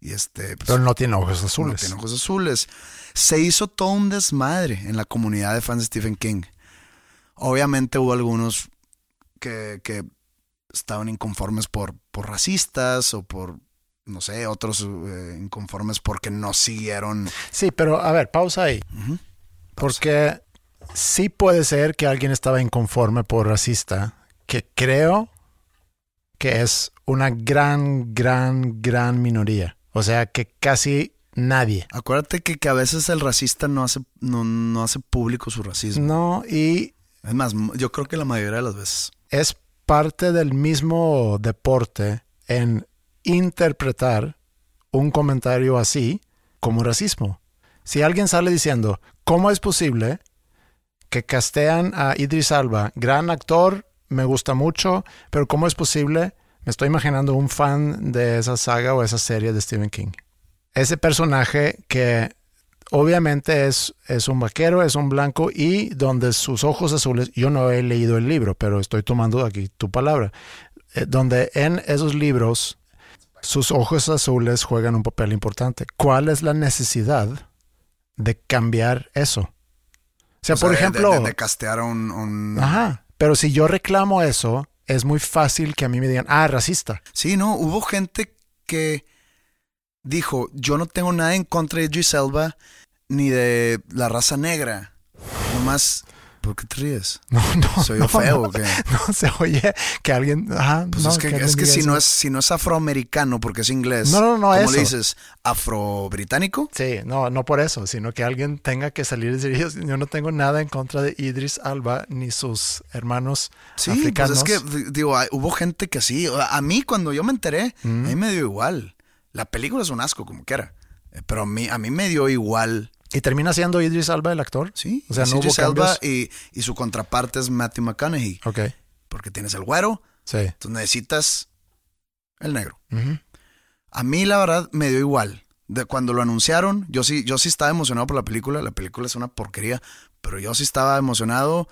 y este... pues, Pero no tiene ojos no azules. tiene ojos azules. Se hizo todo un desmadre en la comunidad de fans de Stephen King. Obviamente hubo algunos que, que estaban inconformes por, por racistas o por, no sé, otros eh, inconformes porque no siguieron. Sí, pero a ver, pausa ahí. Porque sí puede ser que alguien estaba inconforme por racista, que creo que es una gran, gran, gran minoría. O sea, que casi nadie. Acuérdate que, que a veces el racista no hace, no, no hace público su racismo. No, y Es más, yo creo que la mayoría de las veces. es parte del mismo deporte en interpretar un comentario así como racismo. Si alguien sale diciendo, ¿cómo es posible que castean a Idris Alba, gran actor, me gusta mucho, pero ¿cómo es posible? Me estoy imaginando un fan de esa saga o esa serie de Stephen King. Ese personaje que obviamente es, es un vaquero, es un blanco y donde sus ojos azules, yo no he leído el libro, pero estoy tomando aquí tu palabra, eh, donde en esos libros sus ojos azules juegan un papel importante. ¿Cuál es la necesidad de cambiar eso? O sea, O por ejemplo... De, de castear a un, un- Ajá, pero si yo reclamo eso, es muy fácil que a mí me digan, ah, racista. Sí, no, hubo gente que dijo, yo no tengo nada en contra de Idris Elba ni de la raza negra. Nomás, ¿por qué te ríes? No, no. ¿Soy no, feo no, o qué? No se oye que alguien. Ajá, Pues no, es que, es que si eso. no es, si no es afroamericano porque es inglés, No, no, no, ¿cómo eso. le dices? ¿Afro-británico? Sí, no, no por eso, sino que alguien tenga que salir y decir, yo, no tengo nada en contra de Idris Alba ni sus hermanos Sí, africanos. pues es que, digo, hubo gente que sí. A mí, cuando yo me enteré, Mm. a mí me dio igual. La película es un asco, como quiera. Eh, Pero a mí, a mí me dio igual. ¿Y termina siendo Idris Alba el actor? Sí, O sea, no hubo Idris Elba cambios. y, y su contraparte es Matthew McConaughey. Ok, Porque tienes el güero, sí. entonces necesitas el negro. A mí, la verdad, me dio igual. De cuando lo anunciaron, yo sí, yo sí estaba emocionado por la película. La película es una porquería, pero yo sí estaba emocionado.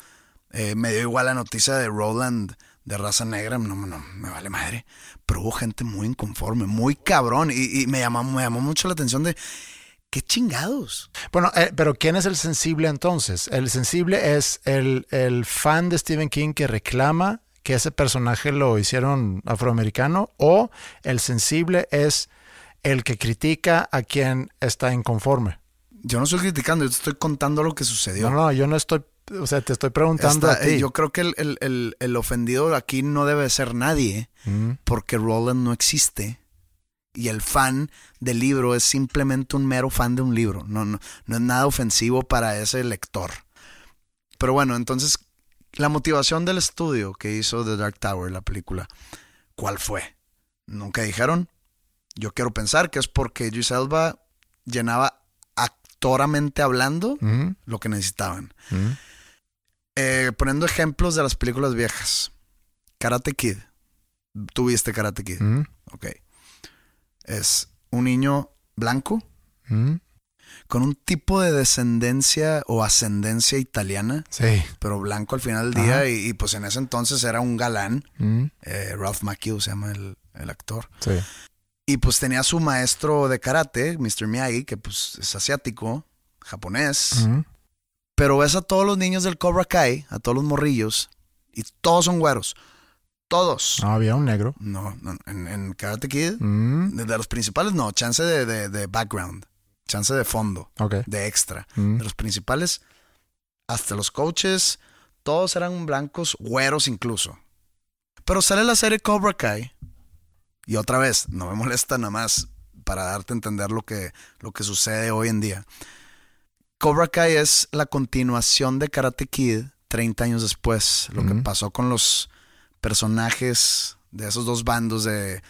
Eh, me dio igual la noticia de Roland de raza negra. No, no, me vale madre. Pero hubo gente muy inconforme, muy cabrón. Y, y me, llamó, me llamó mucho la atención de qué chingados. Bueno, eh, pero ¿quién es el sensible entonces? El sensible es el, el fan de Stephen King que reclama que ese personaje lo hicieron afroamericano o el sensible es el que critica a quien está inconforme. Yo no estoy criticando, yo te estoy contando lo que sucedió. No, no, yo no estoy, o sea, te estoy preguntando Está- a ti. yo creo que el, el- el- el ofendido aquí no debe ser nadie, Mm, porque Roland no existe Y el fan del libro es simplemente un mero fan de un libro. No, no, no es nada ofensivo para ese lector. Pero bueno, entonces, la motivación del estudio que hizo The Dark Tower, la película, ¿cuál fue? Nunca dijeron. Yo quiero pensar que es porque Idris Elba llenaba actoramente hablando lo que necesitaban. Eh, poniendo ejemplos de las películas viejas. Karate Kid. ¿Tú viste Karate Kid? Ok. Es un niño blanco ujú. con un tipo de descendencia o ascendencia italiana, Sí. pero blanco al final del día y, y, pues en ese entonces era un galán. Ujú, Eh, Ralph Macchio se llama el, el actor. Sí. Y pues tenía su maestro de karate, Mr. Miyagi, que pues es asiático, japonés. Ujú. Pero ves a todos los niños del Cobra Kai, a todos los morrillos, y todos son güeros. Todos. No, había un negro. No, no, en, en Karate Kid, Mm, de, de los principales no, chance de, de- de background, chance de fondo, ok. de extra. Mm, De los principales, hasta los coaches, todos eran blancos, güeros incluso. Pero sale la serie Cobra Kai, y otra vez, no me molesta nada más para darte a entender lo que, lo que sucede hoy en día. Cobra Kai es la continuación de Karate Kid 30 años después, lo que Ujú. pasó con los personajes de esos dos bandos de,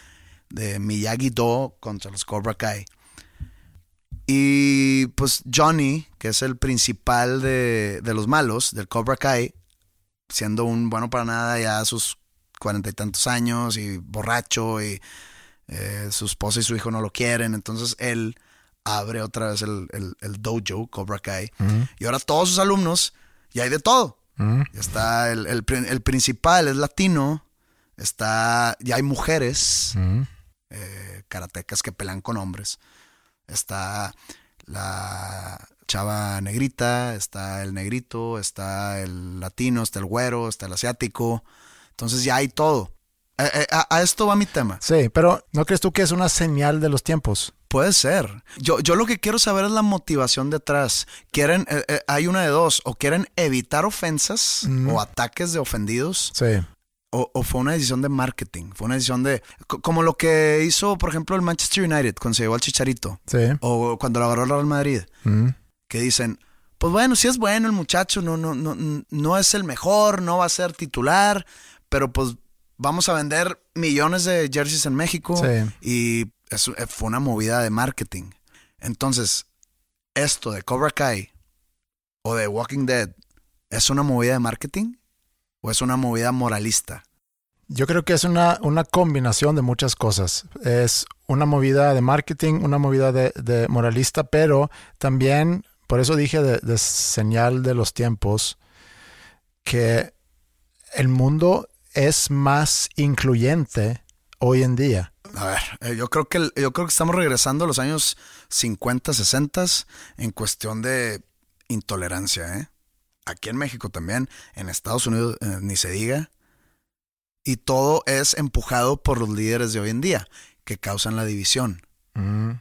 de Miyagi-Do contra los Cobra Kai. Y pues Johnny, que es el principal de, de los malos, del Cobra Kai, siendo un bueno para nada ya a sus cuarenta y tantos años y borracho y eh, su esposa y su hijo no lo quieren, entonces él abre otra vez el, el- el dojo Cobra Kai y ahora todos sus alumnos y hay de todo. Ya está el, el el principal, es latino, está, ya hay mujeres, Ujú. eh, karatecas que pelean con hombres. Está la chava negrita, está el negrito, está el latino, está el güero, está el asiático. Entonces ya hay todo. Eh, eh, a, a esto va mi tema. Sí, pero ¿no crees tú que es una señal de los tiempos? Puede ser. Yo, yo lo que quiero saber es la motivación detrás. Quieren, eh, eh, hay una de dos, o quieren evitar ofensas Mm. o ataques de ofendidos, Sí. o, o fue una decisión de marketing, fue una decisión de, co- como lo que hizo, por ejemplo, el Manchester United cuando se llevó al Chicharito, Sí. o cuando lo agarró el Real Madrid, que dicen, pues bueno, sí es bueno el muchacho, no, no, no, no es el mejor, no va a ser titular, pero pues vamos a vender millones de jerseys en México Sí. y eso eh, fue una movida de marketing. Entonces, esto de Cobra Kai o de Walking Dead, ¿es una movida de marketing o es una movida moralista? Yo creo que es una, una combinación de muchas cosas. Es una movida de marketing, una movida de, de moralista, pero también, por eso dije de, de señal de los tiempos, que el mundo es más incluyente hoy en día. A ver, eh, yo creo que el- yo creo que estamos regresando a los años 50, 60 en cuestión de intolerancia, ¿eh? Aquí en México también, en Estados Unidos eh, ni se diga. Y todo es empujado por los líderes de hoy en día, que causan la división. Mm,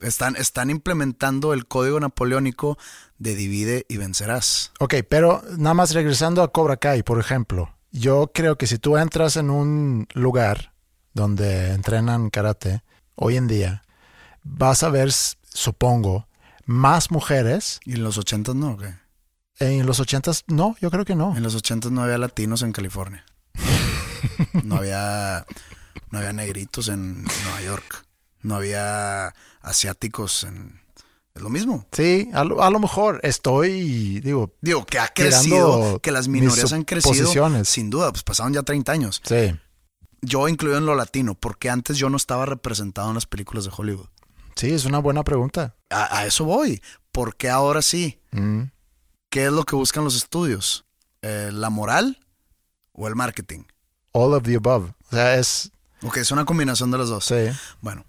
Están, están implementando el código napoleónico de divide y vencerás. Ok, pero nada más regresando a Cobra Kai, por ejemplo, yo creo que si tú entras en un lugar donde entrenan karate hoy en día, vas a ver, supongo, más mujeres. ¿Y en los 80 no? o qué? En los ochentas, no, yo creo que no. En los 80 no había latinos en California. No había, no había negritos en Nueva York. No había asiáticos en... Es lo mismo. Sí, a lo, a lo mejor estoy, digo, Digo, que ha crecido, que las minorías han crecido. Sin duda, pues pasaron ya 30 años. sí, Yo incluido en lo latino, porque antes yo no estaba representado en las películas de Hollywood. sí, es una buena pregunta. A, a eso voy. ¿Por qué ahora sí? Mm, ¿Qué es lo que buscan los estudios? Eh, ¿La moral o el marketing? all of the above. O sea, es, Ok, es una combinación de los dos. sí, Bueno,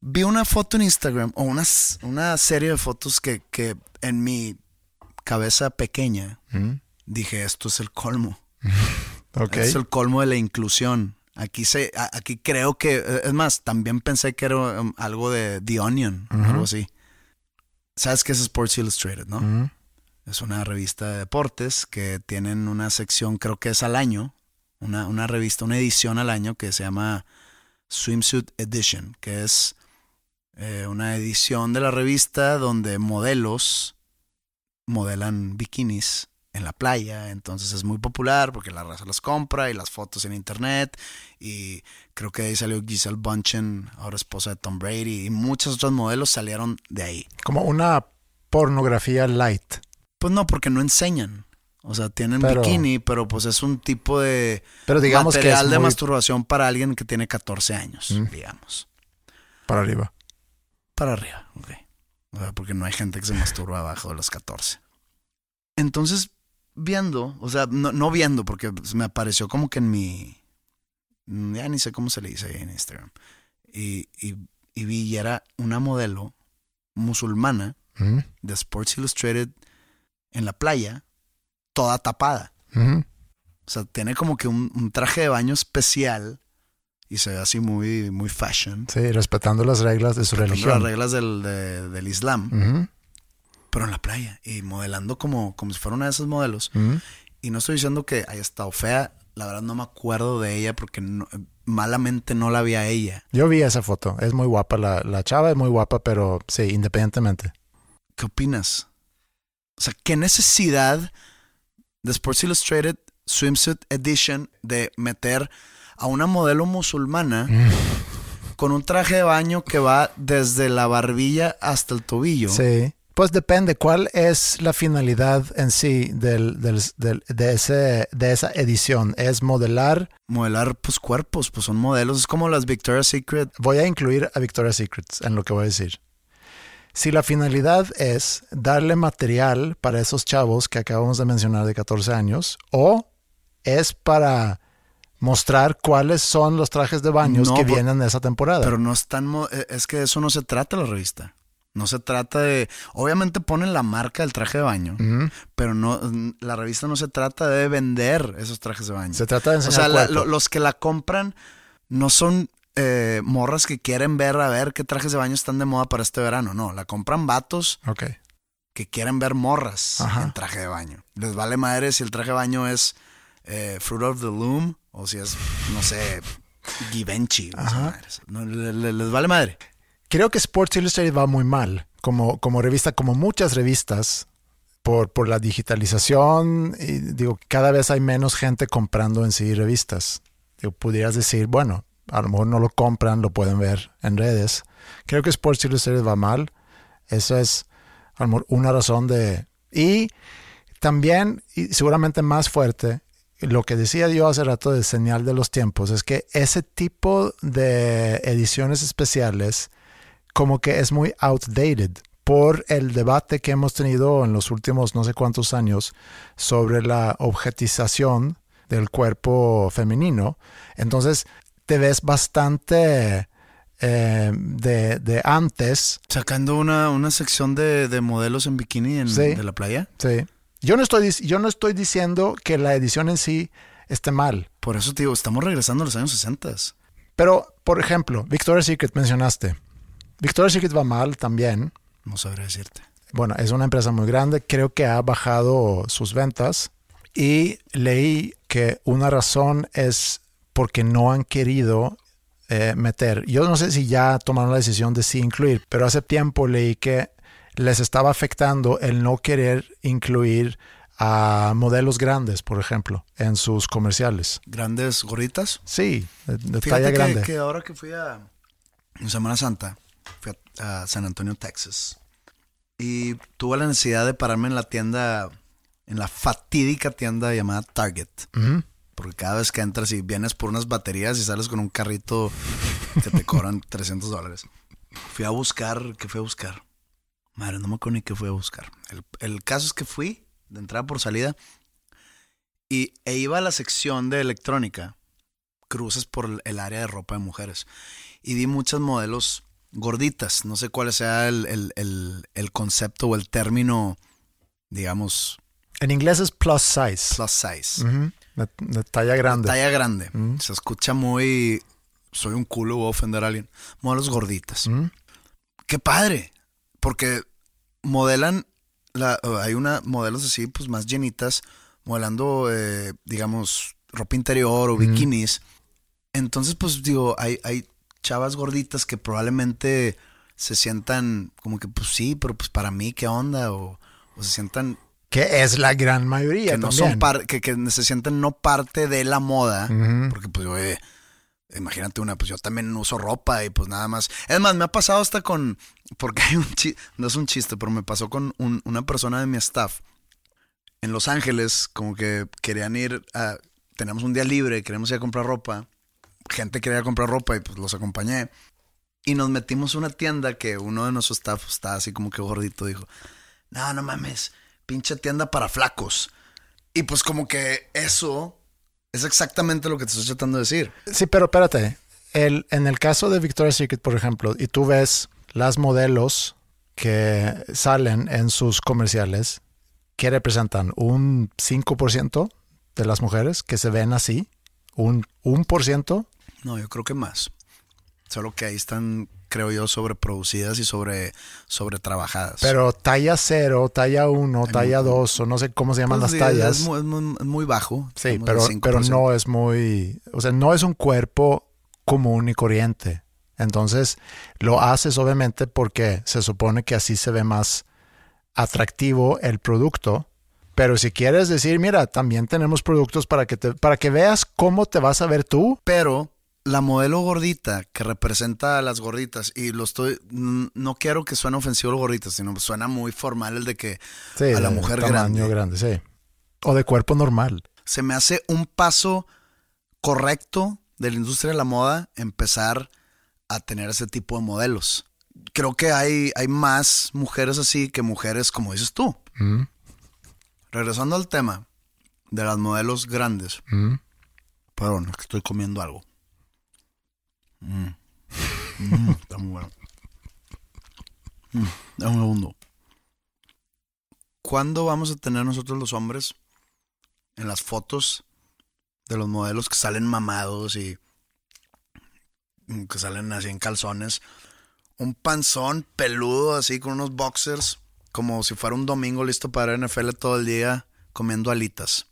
vi una foto en Instagram o una, una serie de fotos que, que en mi cabeza pequeña mm, dije, esto es el colmo. Es el colmo de la inclusión. Aquí, se, aquí creo que, es más, también pensé que era um, algo de The Onion, algo así. ¿Sabes qué es Sports Illustrated, no? Es una revista de deportes que tienen una sección, creo que es al año, una, una revista, una edición al año que se llama Swimsuit Edition, que es eh, una edición de la revista donde modelos modelan bikinis en la playa, entonces es muy popular porque la raza las compra y las fotos en internet y creo que ahí salió Giselle Bunchen, ahora esposa de Tom Brady y muchos otros modelos salieron de ahí. Como una pornografía light. Pues no, porque no enseñan. O sea, tienen Pero- bikini, pero pues es un tipo de Pero digamos que material es de muy- masturbación para alguien que tiene 14 años, Mm. digamos. Para arriba. Para arriba, ok. O sea, porque no hay gente que se masturba abajo de los 14. Entonces, viendo, o sea, no, no viendo, porque me apareció como que en mi. Ya ni sé cómo se le dice ahí en Instagram. Y, y, y vi y era una modelo musulmana de Sports Illustrated en la playa, toda tapada. O sea, tiene como que un, un traje de baño especial y se ve así muy, muy fashion. Sí, respetando las reglas de su religión. las reglas del, de- del Islam, pero en la playa y modelando como, como si fuera una de esos modelos. Y no estoy diciendo que haya estado fea, la verdad no me acuerdo de ella porque no- malamente no la vi a ella. Yo vi esa foto. Es muy guapa. La, la chava es muy guapa, pero sí, independientemente. ¿Qué opinas? O sea, ¿qué necesidad de Sports Illustrated Swimsuit Edition de meter a una modelo musulmana con un traje de baño que va desde la barbilla hasta el tobillo? Sí. Pues depende cuál es la finalidad en sí del, del- del- de, ese, de esa edición. ¿Es modelar? Modelar, pues, cuerpos, pues son modelos. Es como las Victoria's Secret. Voy a incluir a Victoria's Secret en lo que voy a decir. Si la finalidad es darle material para esos chavos que acabamos de mencionar de 14 años, o es para mostrar cuáles son los trajes de baños No, que vienen de esa temporada. Pero no es tan... mo- eh, Es que eso no se trata la revista. No se trata de... Obviamente ponen la marca del traje de baño, pero no la revista no se trata de vender esos trajes de baño. Se trata de O enseñar sea, la- cuerpo. lo- los que la compran no son eh, morras que quieren ver a ver qué trajes de baño están de moda para este verano. No, la compran vatos que quieren ver morras Ajá. en traje de baño. Les vale madre si el traje de baño es eh, Fruit of the Loom o si es, no sé, Givenchy. No, le- le- les vale madre. Creo que Sports Illustrated va muy mal como, como revista, como muchas revistas, por, por la digitalización. Y digo, cada vez hay menos gente comprando en sí revistas. Digo, pudieras decir, bueno, a lo mejor no lo compran, lo pueden ver en redes. Creo que Sports Illustrated va mal. Eso es a lo mejor una razón de... Y también, y seguramente más fuerte, lo que decía yo hace rato de señal de los tiempos, es que ese tipo de ediciones especiales como que es muy outdated por el debate que hemos tenido en los últimos no sé cuántos años sobre la objetización del cuerpo femenino. Entonces te ves bastante eh, de, de antes. Sacando una, una sección de, de modelos en bikini en, Sí. de la playa. Sí. Yo no, estoy, yo no estoy diciendo que la edición en sí esté mal. Por eso te digo, estamos regresando a los años 60. Pero, por ejemplo, Victoria's Secret mencionaste. Victoria's Secret va mal también. No sabría decirte. Bueno, es una empresa muy grande, creo que ha bajado sus ventas y leí que una razón es porque no han querido eh, meter, yo no sé si ya tomaron la decisión de sí incluir, pero hace tiempo leí que les estaba afectando el no querer incluir a modelos grandes, por ejemplo, en sus comerciales. Grandes gorditas. Sí, de, de Fíjate talla que, grande. que ahora que fui a Semana Santa, fui a, a San Antonio, Texas, y tuve la necesidad de pararme en la tienda, en la fatídica tienda llamada Target. Porque cada vez que entras y vienes por unas baterías y sales con un carrito que te cobran 300 dólares. Fui a buscar, ¿qué fui a buscar? Madre, no me acuerdo ni qué fui a buscar. El, el caso es que fui, de entrada por salida, y e iba a la sección de electrónica, cruces por el- área de ropa de mujeres, y vi muchas modelos gorditas. No sé cuál sea el, el- el- el concepto o el término, digamos, En inglés es plus size. plus size. De talla grande. Talla grande. Se escucha muy. Soy un culo, voy a ofender a alguien. Modelos gorditas. Ujú. Qué padre. Porque modelan. La, hay una modelos así, pues más llenitas, modelando, eh, digamos, ropa interior o bikinis. Entonces, pues digo, hay, hay chavas gorditas que probablemente se sientan como que, pues sí, pero pues para mí, ¿qué onda? O, o se sientan Que es la gran mayoría que no también. son par- que, que se sienten no parte de la moda, porque pues oye, imagínate una, pues yo también uso ropa y pues nada más. Es más, me ha pasado hasta con, porque hay un chiste, no es un chiste, pero me pasó con un- una persona de mi staff en Los Ángeles, como que querían ir a, tenemos un día libre, queremos ir a comprar ropa, gente quería comprar ropa y pues los acompañé. Y nos metimos a una tienda que uno de nuestros staff estaba así como que gordito, dijo, no, no mames, pinche tienda para flacos. Y pues como que eso es exactamente lo que te estoy tratando de decir. Sí, pero espérate. El, en el caso de Victoria's Secret, por ejemplo, y tú ves las modelos que salen en sus comerciales, que representan un 5% de las mujeres que se ven así, un 1%, No, yo creo que más. Solo que ahí están, creo yo, sobreproducidas y sobre, sobre trabajadas. pero talla 0, talla 1, talla 2, o no sé cómo se llaman las tallas. Es muy, es bajo. Sí, pero, al 5%. pero no es muy, o sea, no es un cuerpo común y corriente. Entonces, lo haces obviamente porque se supone que así se ve más atractivo el producto. Pero si quieres decir, mira, también tenemos productos para que te, para que veas cómo te vas a ver tú. Pero la modelo gordita que representa a las gorditas, y lo estoy, no quiero que suene ofensivo el gordita, sino suena muy formal el de que Sí, a la mujer tamaño grande. grande, sí. O de cuerpo normal. se me hace un paso correcto de la industria de la moda empezar a tener ese tipo de modelos. Creo que hay, hay más mujeres así que mujeres como dices tú. Mm, Regresando al tema de las modelos grandes. mm. Perdón, es que estoy comiendo algo. Mm. Mm, está muy bueno. Mm, un segundo. ¿Cuándo vamos a tener nosotros los hombres en las fotos de los modelos que salen mamados y mm, que salen así en calzones? Un panzón peludo así con unos boxers, como si fuera un domingo listo para NFL todo el día comiendo alitas.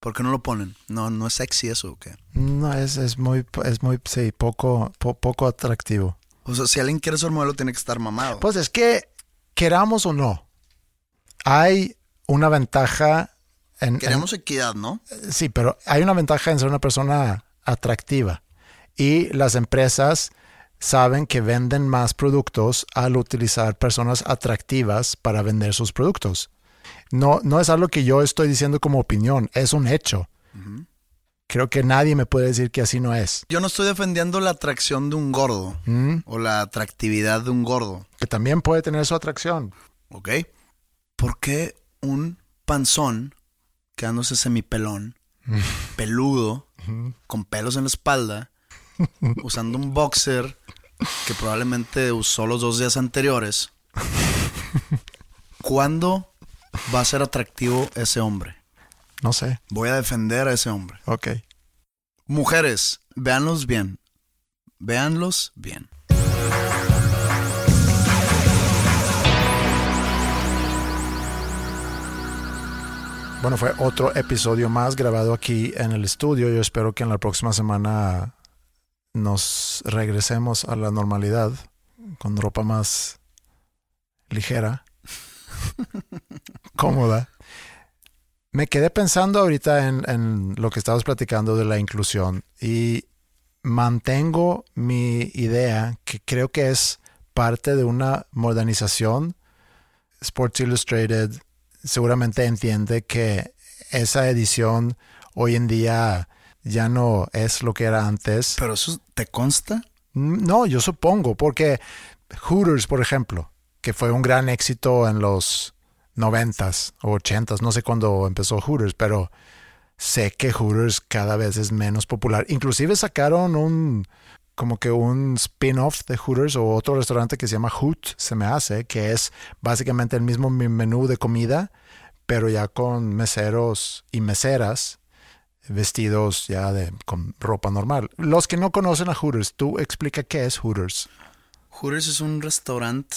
¿Por qué no lo ponen? No, no es sexy eso, ¿o qué? No, es, es muy, es muy, sí, poco, po- poco atractivo. O sea, si alguien quiere ser modelo, tiene que estar mamado. Pues es que, queramos o no, hay una ventaja en... en- Queremos equidad, ¿no? sí, pero hay una ventaja en ser una persona atractiva. Y las empresas saben que venden más productos al utilizar personas atractivas para vender sus productos. No, no es algo que yo estoy diciendo como opinión, es un hecho. Creo que nadie me puede decir que así no es. Yo no estoy defendiendo la atracción de un gordo ¿Mm? o la atractividad de un gordo, Que también puede tener su atracción. ¿ok? ¿Por qué un panzón quedándose semipelón, peludo, con pelos en la espalda, usando un boxer que probablemente usó los dos días anteriores? ¿Cuándo va a ser atractivo ese hombre? No sé. Voy a defender a ese hombre. Ok. Mujeres, véanlos bien. Véanlos bien. Bueno, fue otro episodio más grabado aquí en el estudio. Yo espero que en la próxima semana nos regresemos a la normalidad con ropa más ligera, cómoda. Me quedé pensando ahorita en, en lo que estabas platicando de la inclusión y mantengo mi idea que creo que es parte de una modernización. Sports Illustrated seguramente entiende que esa edición hoy en día ya no es lo que era antes. Pero eso te consta. No, yo supongo, porque Hooters, por ejemplo, que fue un gran éxito en los noventas o ochentas, no sé cuándo empezó Hooters, pero sé que Hooters cada vez es menos popular. Inclusive sacaron un como que un spin-off de Hooters o otro restaurante que se llama Hoot, se me hace, que es básicamente el mismo menú de comida, pero ya con meseros y meseras vestidos ya de con ropa normal. Los que no conocen a Hooters, tú explica qué es Hooters. Hooters es un restaurante,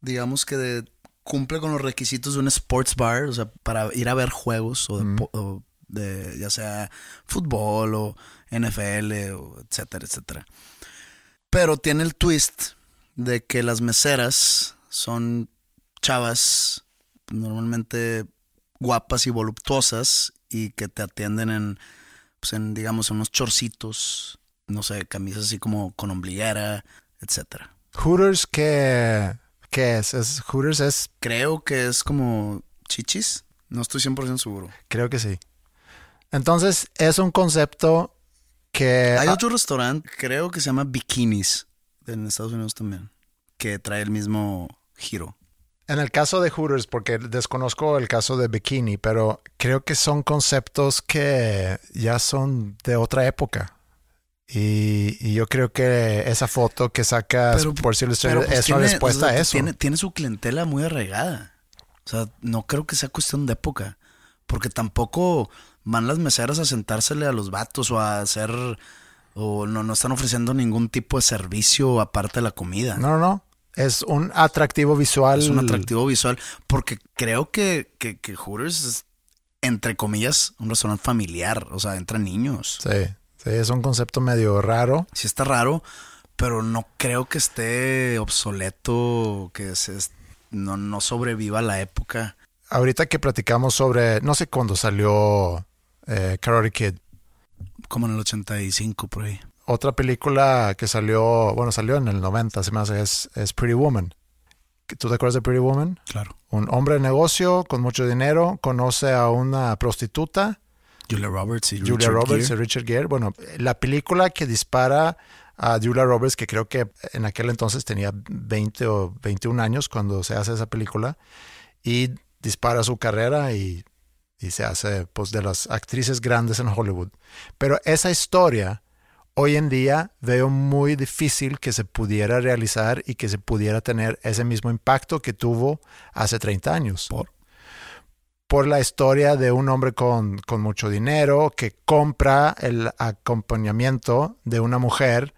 digamos que de- cumple con los requisitos de un sports bar, o sea, para ir a ver juegos o de, po- o de ya sea fútbol o NFL o etcétera, etcétera. Pero tiene el twist de que las meseras son chavas normalmente guapas y voluptuosas y que te atienden en, pues en digamos, en unos chorcitos, no sé, camisas así como con ombliguera, etcétera. Hooters, ¿qué, qué es? es? Hooters es... Creo que es como chichis. No estoy 100% seguro. Creo que sí. Entonces, es un concepto que... Hay otro restaurante, creo que se llama Bikinis, en Estados Unidos también, que trae el mismo giro. En el caso de Hooters, porque desconozco el caso de Bikini, pero creo que son conceptos que ya son de otra época. Y, yo creo que esa foto que sacas por si pues es una respuesta a eso. Tiene, tiene su clientela muy arraigada. O sea, no creo que sea cuestión de época. Porque tampoco van las meseras a sentársele a los vatos o a hacer. O no, no están ofreciendo ningún tipo de servicio aparte de la comida. No, no. Es un atractivo visual. Es un atractivo visual. Porque creo que, que, que Hooters es, entre comillas, un restaurante familiar. O sea, entran niños. Sí. Sí, es un concepto medio raro. Sí está raro, pero no creo que esté obsoleto, que se, no, no sobreviva la época. Ahorita que platicamos sobre, no sé cuándo salió eh, Karate Kid. Como en el 85, por ahí. Otra película que salió, bueno, salió en el 90, se me hace, es, es Pretty Woman. ¿Tú te acuerdas de Pretty Woman? Claro. Un hombre de negocio con mucho dinero conoce a una prostituta Julia Roberts y Julia Richard Roberts Gere. y Richard Gere. Bueno, la película que dispara a Julia Roberts, que creo que en aquel entonces tenía 20 o 21 años cuando se hace esa película, y dispara su carrera y, y se hace pues de las actrices grandes en Hollywood. Pero esa historia hoy en día veo muy difícil que se pudiera realizar y que se pudiera tener ese mismo impacto que tuvo hace 30 años. ¿Por? Por la historia de un hombre con, con, mucho dinero que compra el acompañamiento de una mujer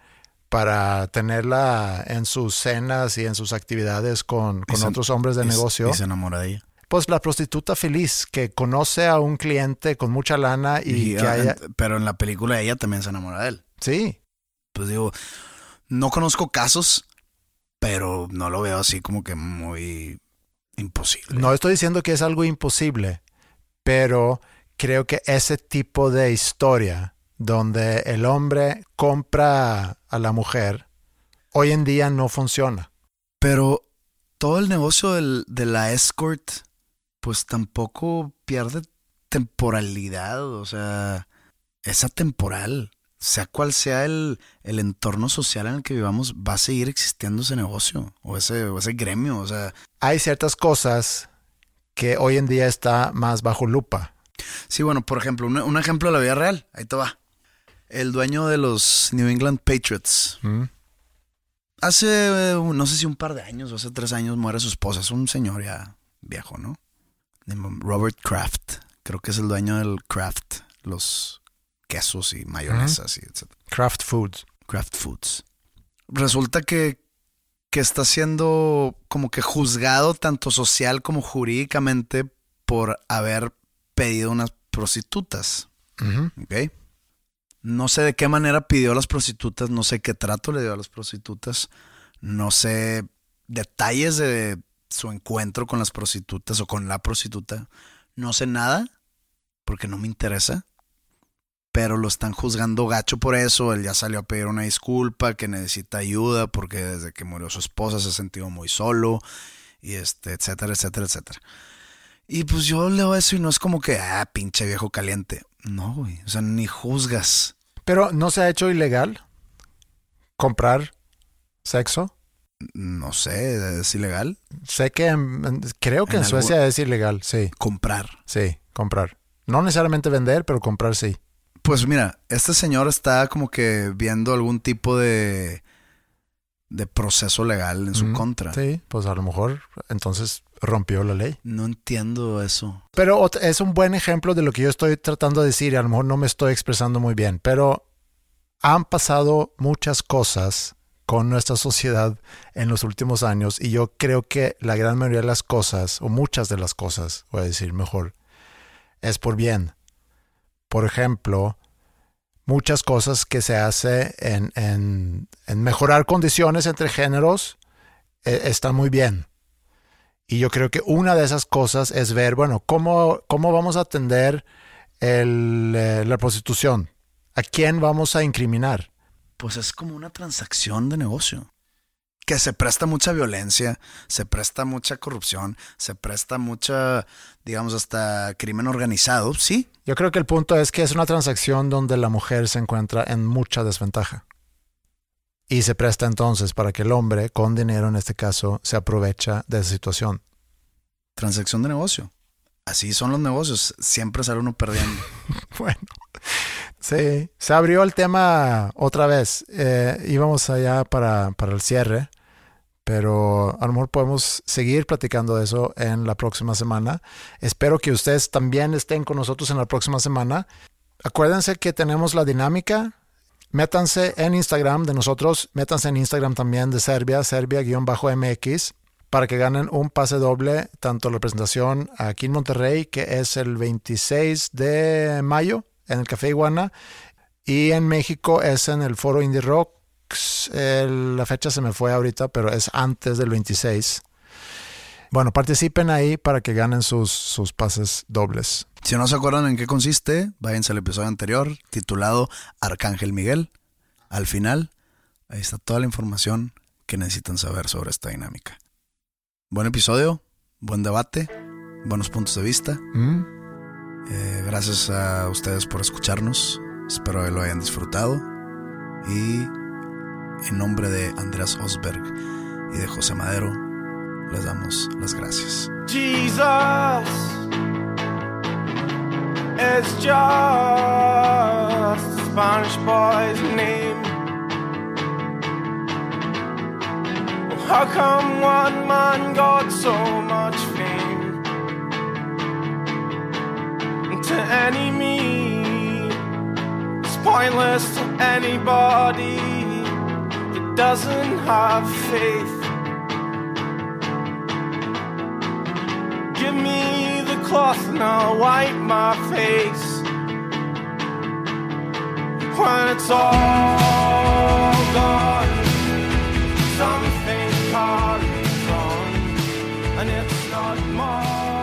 para tenerla en sus cenas y en sus actividades con, con se, otros hombres de y, negocio. Y se enamora de ella. Pues la prostituta feliz que conoce a un cliente con mucha lana y, y que haya... Pero en la película ella también se enamora de él. Sí. Pues digo, no conozco casos, pero no lo veo así como que muy imposible. No estoy diciendo que es algo imposible, pero creo que ese tipo de historia donde el hombre compra a la mujer hoy en día no funciona. Pero todo el negocio del, de la escort, pues tampoco pierde temporalidad, o sea, es atemporal. Sea cual sea el, el, entorno social en el que vivamos, va a seguir existiendo ese negocio o ese, o ese gremio. O sea, hay ciertas cosas que hoy en día está más bajo lupa. Sí, bueno, por ejemplo, un, un ejemplo de la vida real. Ahí te va. El dueño de los New England Patriots. ¿Mm? Hace, no sé si un par de años o hace tres años muere su esposa. Es un señor ya viejo, ¿no? Robert Kraft. Creo que es el dueño del Kraft. Los quesos y mayonesas y etc. Kraft Foods. Kraft Foods. Resulta que, que está siendo como que juzgado tanto social como jurídicamente por haber pedido unas prostitutas. Uh -huh. ¿Ok? No sé de qué manera pidió a las prostitutas, no sé qué trato le dio a las prostitutas, no sé detalles de su encuentro con las prostitutas o con la prostituta. No sé nada porque no me interesa pero lo están juzgando gacho por eso. Él ya salió a pedir una disculpa, que necesita ayuda porque desde que murió su esposa se ha sentido muy solo, y este, etcétera, etcétera, etcétera. Y pues yo leo eso y no es como que, ah, pinche viejo caliente. No, güey, o sea, ni juzgas. Pero no se ha hecho ilegal comprar sexo. No sé, ¿es ilegal? Sé que creo que en, en Suecia es ilegal, sí. Comprar. Sí, comprar. No necesariamente vender, pero comprar sí. Pues mira, este señor está como que viendo algún tipo de, de proceso legal en su Mm, contra. Sí, pues a lo mejor entonces rompió la ley. No entiendo eso. Pero es un buen ejemplo de lo que yo estoy tratando de decir y a lo mejor no me estoy expresando muy bien, pero han pasado muchas cosas con nuestra sociedad en los últimos años y yo creo que la gran mayoría de las cosas, o muchas de las cosas, voy a decir mejor, es por bien. Por ejemplo, muchas cosas que se hace en, en, mejorar condiciones entre géneros eh, están muy bien. Y yo creo que una de esas cosas es ver, bueno, cómo, cómo vamos a atender el, eh, la prostitución. ¿A quién vamos a incriminar? Pues es como una transacción de negocio. Que se presta mucha violencia, se presta mucha corrupción, se presta mucha, digamos, hasta crimen organizado, sí. Yo creo que el punto es que es una transacción donde la mujer se encuentra en mucha desventaja. Y se presta entonces para que el hombre, con dinero en este caso, se aprovecha de esa situación. Transacción de negocio. Así son los negocios, siempre sale uno perdiendo. bueno, sí, se abrió el tema otra vez. Eh, íbamos allá para, para el cierre, pero a lo mejor podemos seguir platicando de eso en la próxima semana. Espero que ustedes también estén con nosotros en la próxima semana. Acuérdense que tenemos la dinámica. Métanse en Instagram de nosotros, métanse en Instagram también de Serbia, Serbia-MX para que ganen un pase doble, tanto la presentación aquí en Monterrey, que es el 26 de mayo en el Café Iguana, y en México es en el Foro Indie Rocks. la fecha se me fue ahorita, pero es antes del 26. Bueno, participen ahí para que ganen sus, sus pases dobles. Si no se acuerdan en qué consiste, váyanse al episodio anterior titulado Arcángel Miguel. Al final, ahí está toda la información que necesitan saber sobre esta dinámica. Buen episodio, buen debate, buenos puntos de vista. Mm. Eh, gracias a ustedes por escucharnos. Espero que lo hayan disfrutado. Y en nombre de Andreas Osberg y de José Madero, les damos las gracias. Jesus is just a Spanish boy's name. How come one man got so much fame? To any me, it's pointless to anybody doesn't have faith. Give me the cloth and I'll wipe my face. When it's all gone, something carries on, and it's not more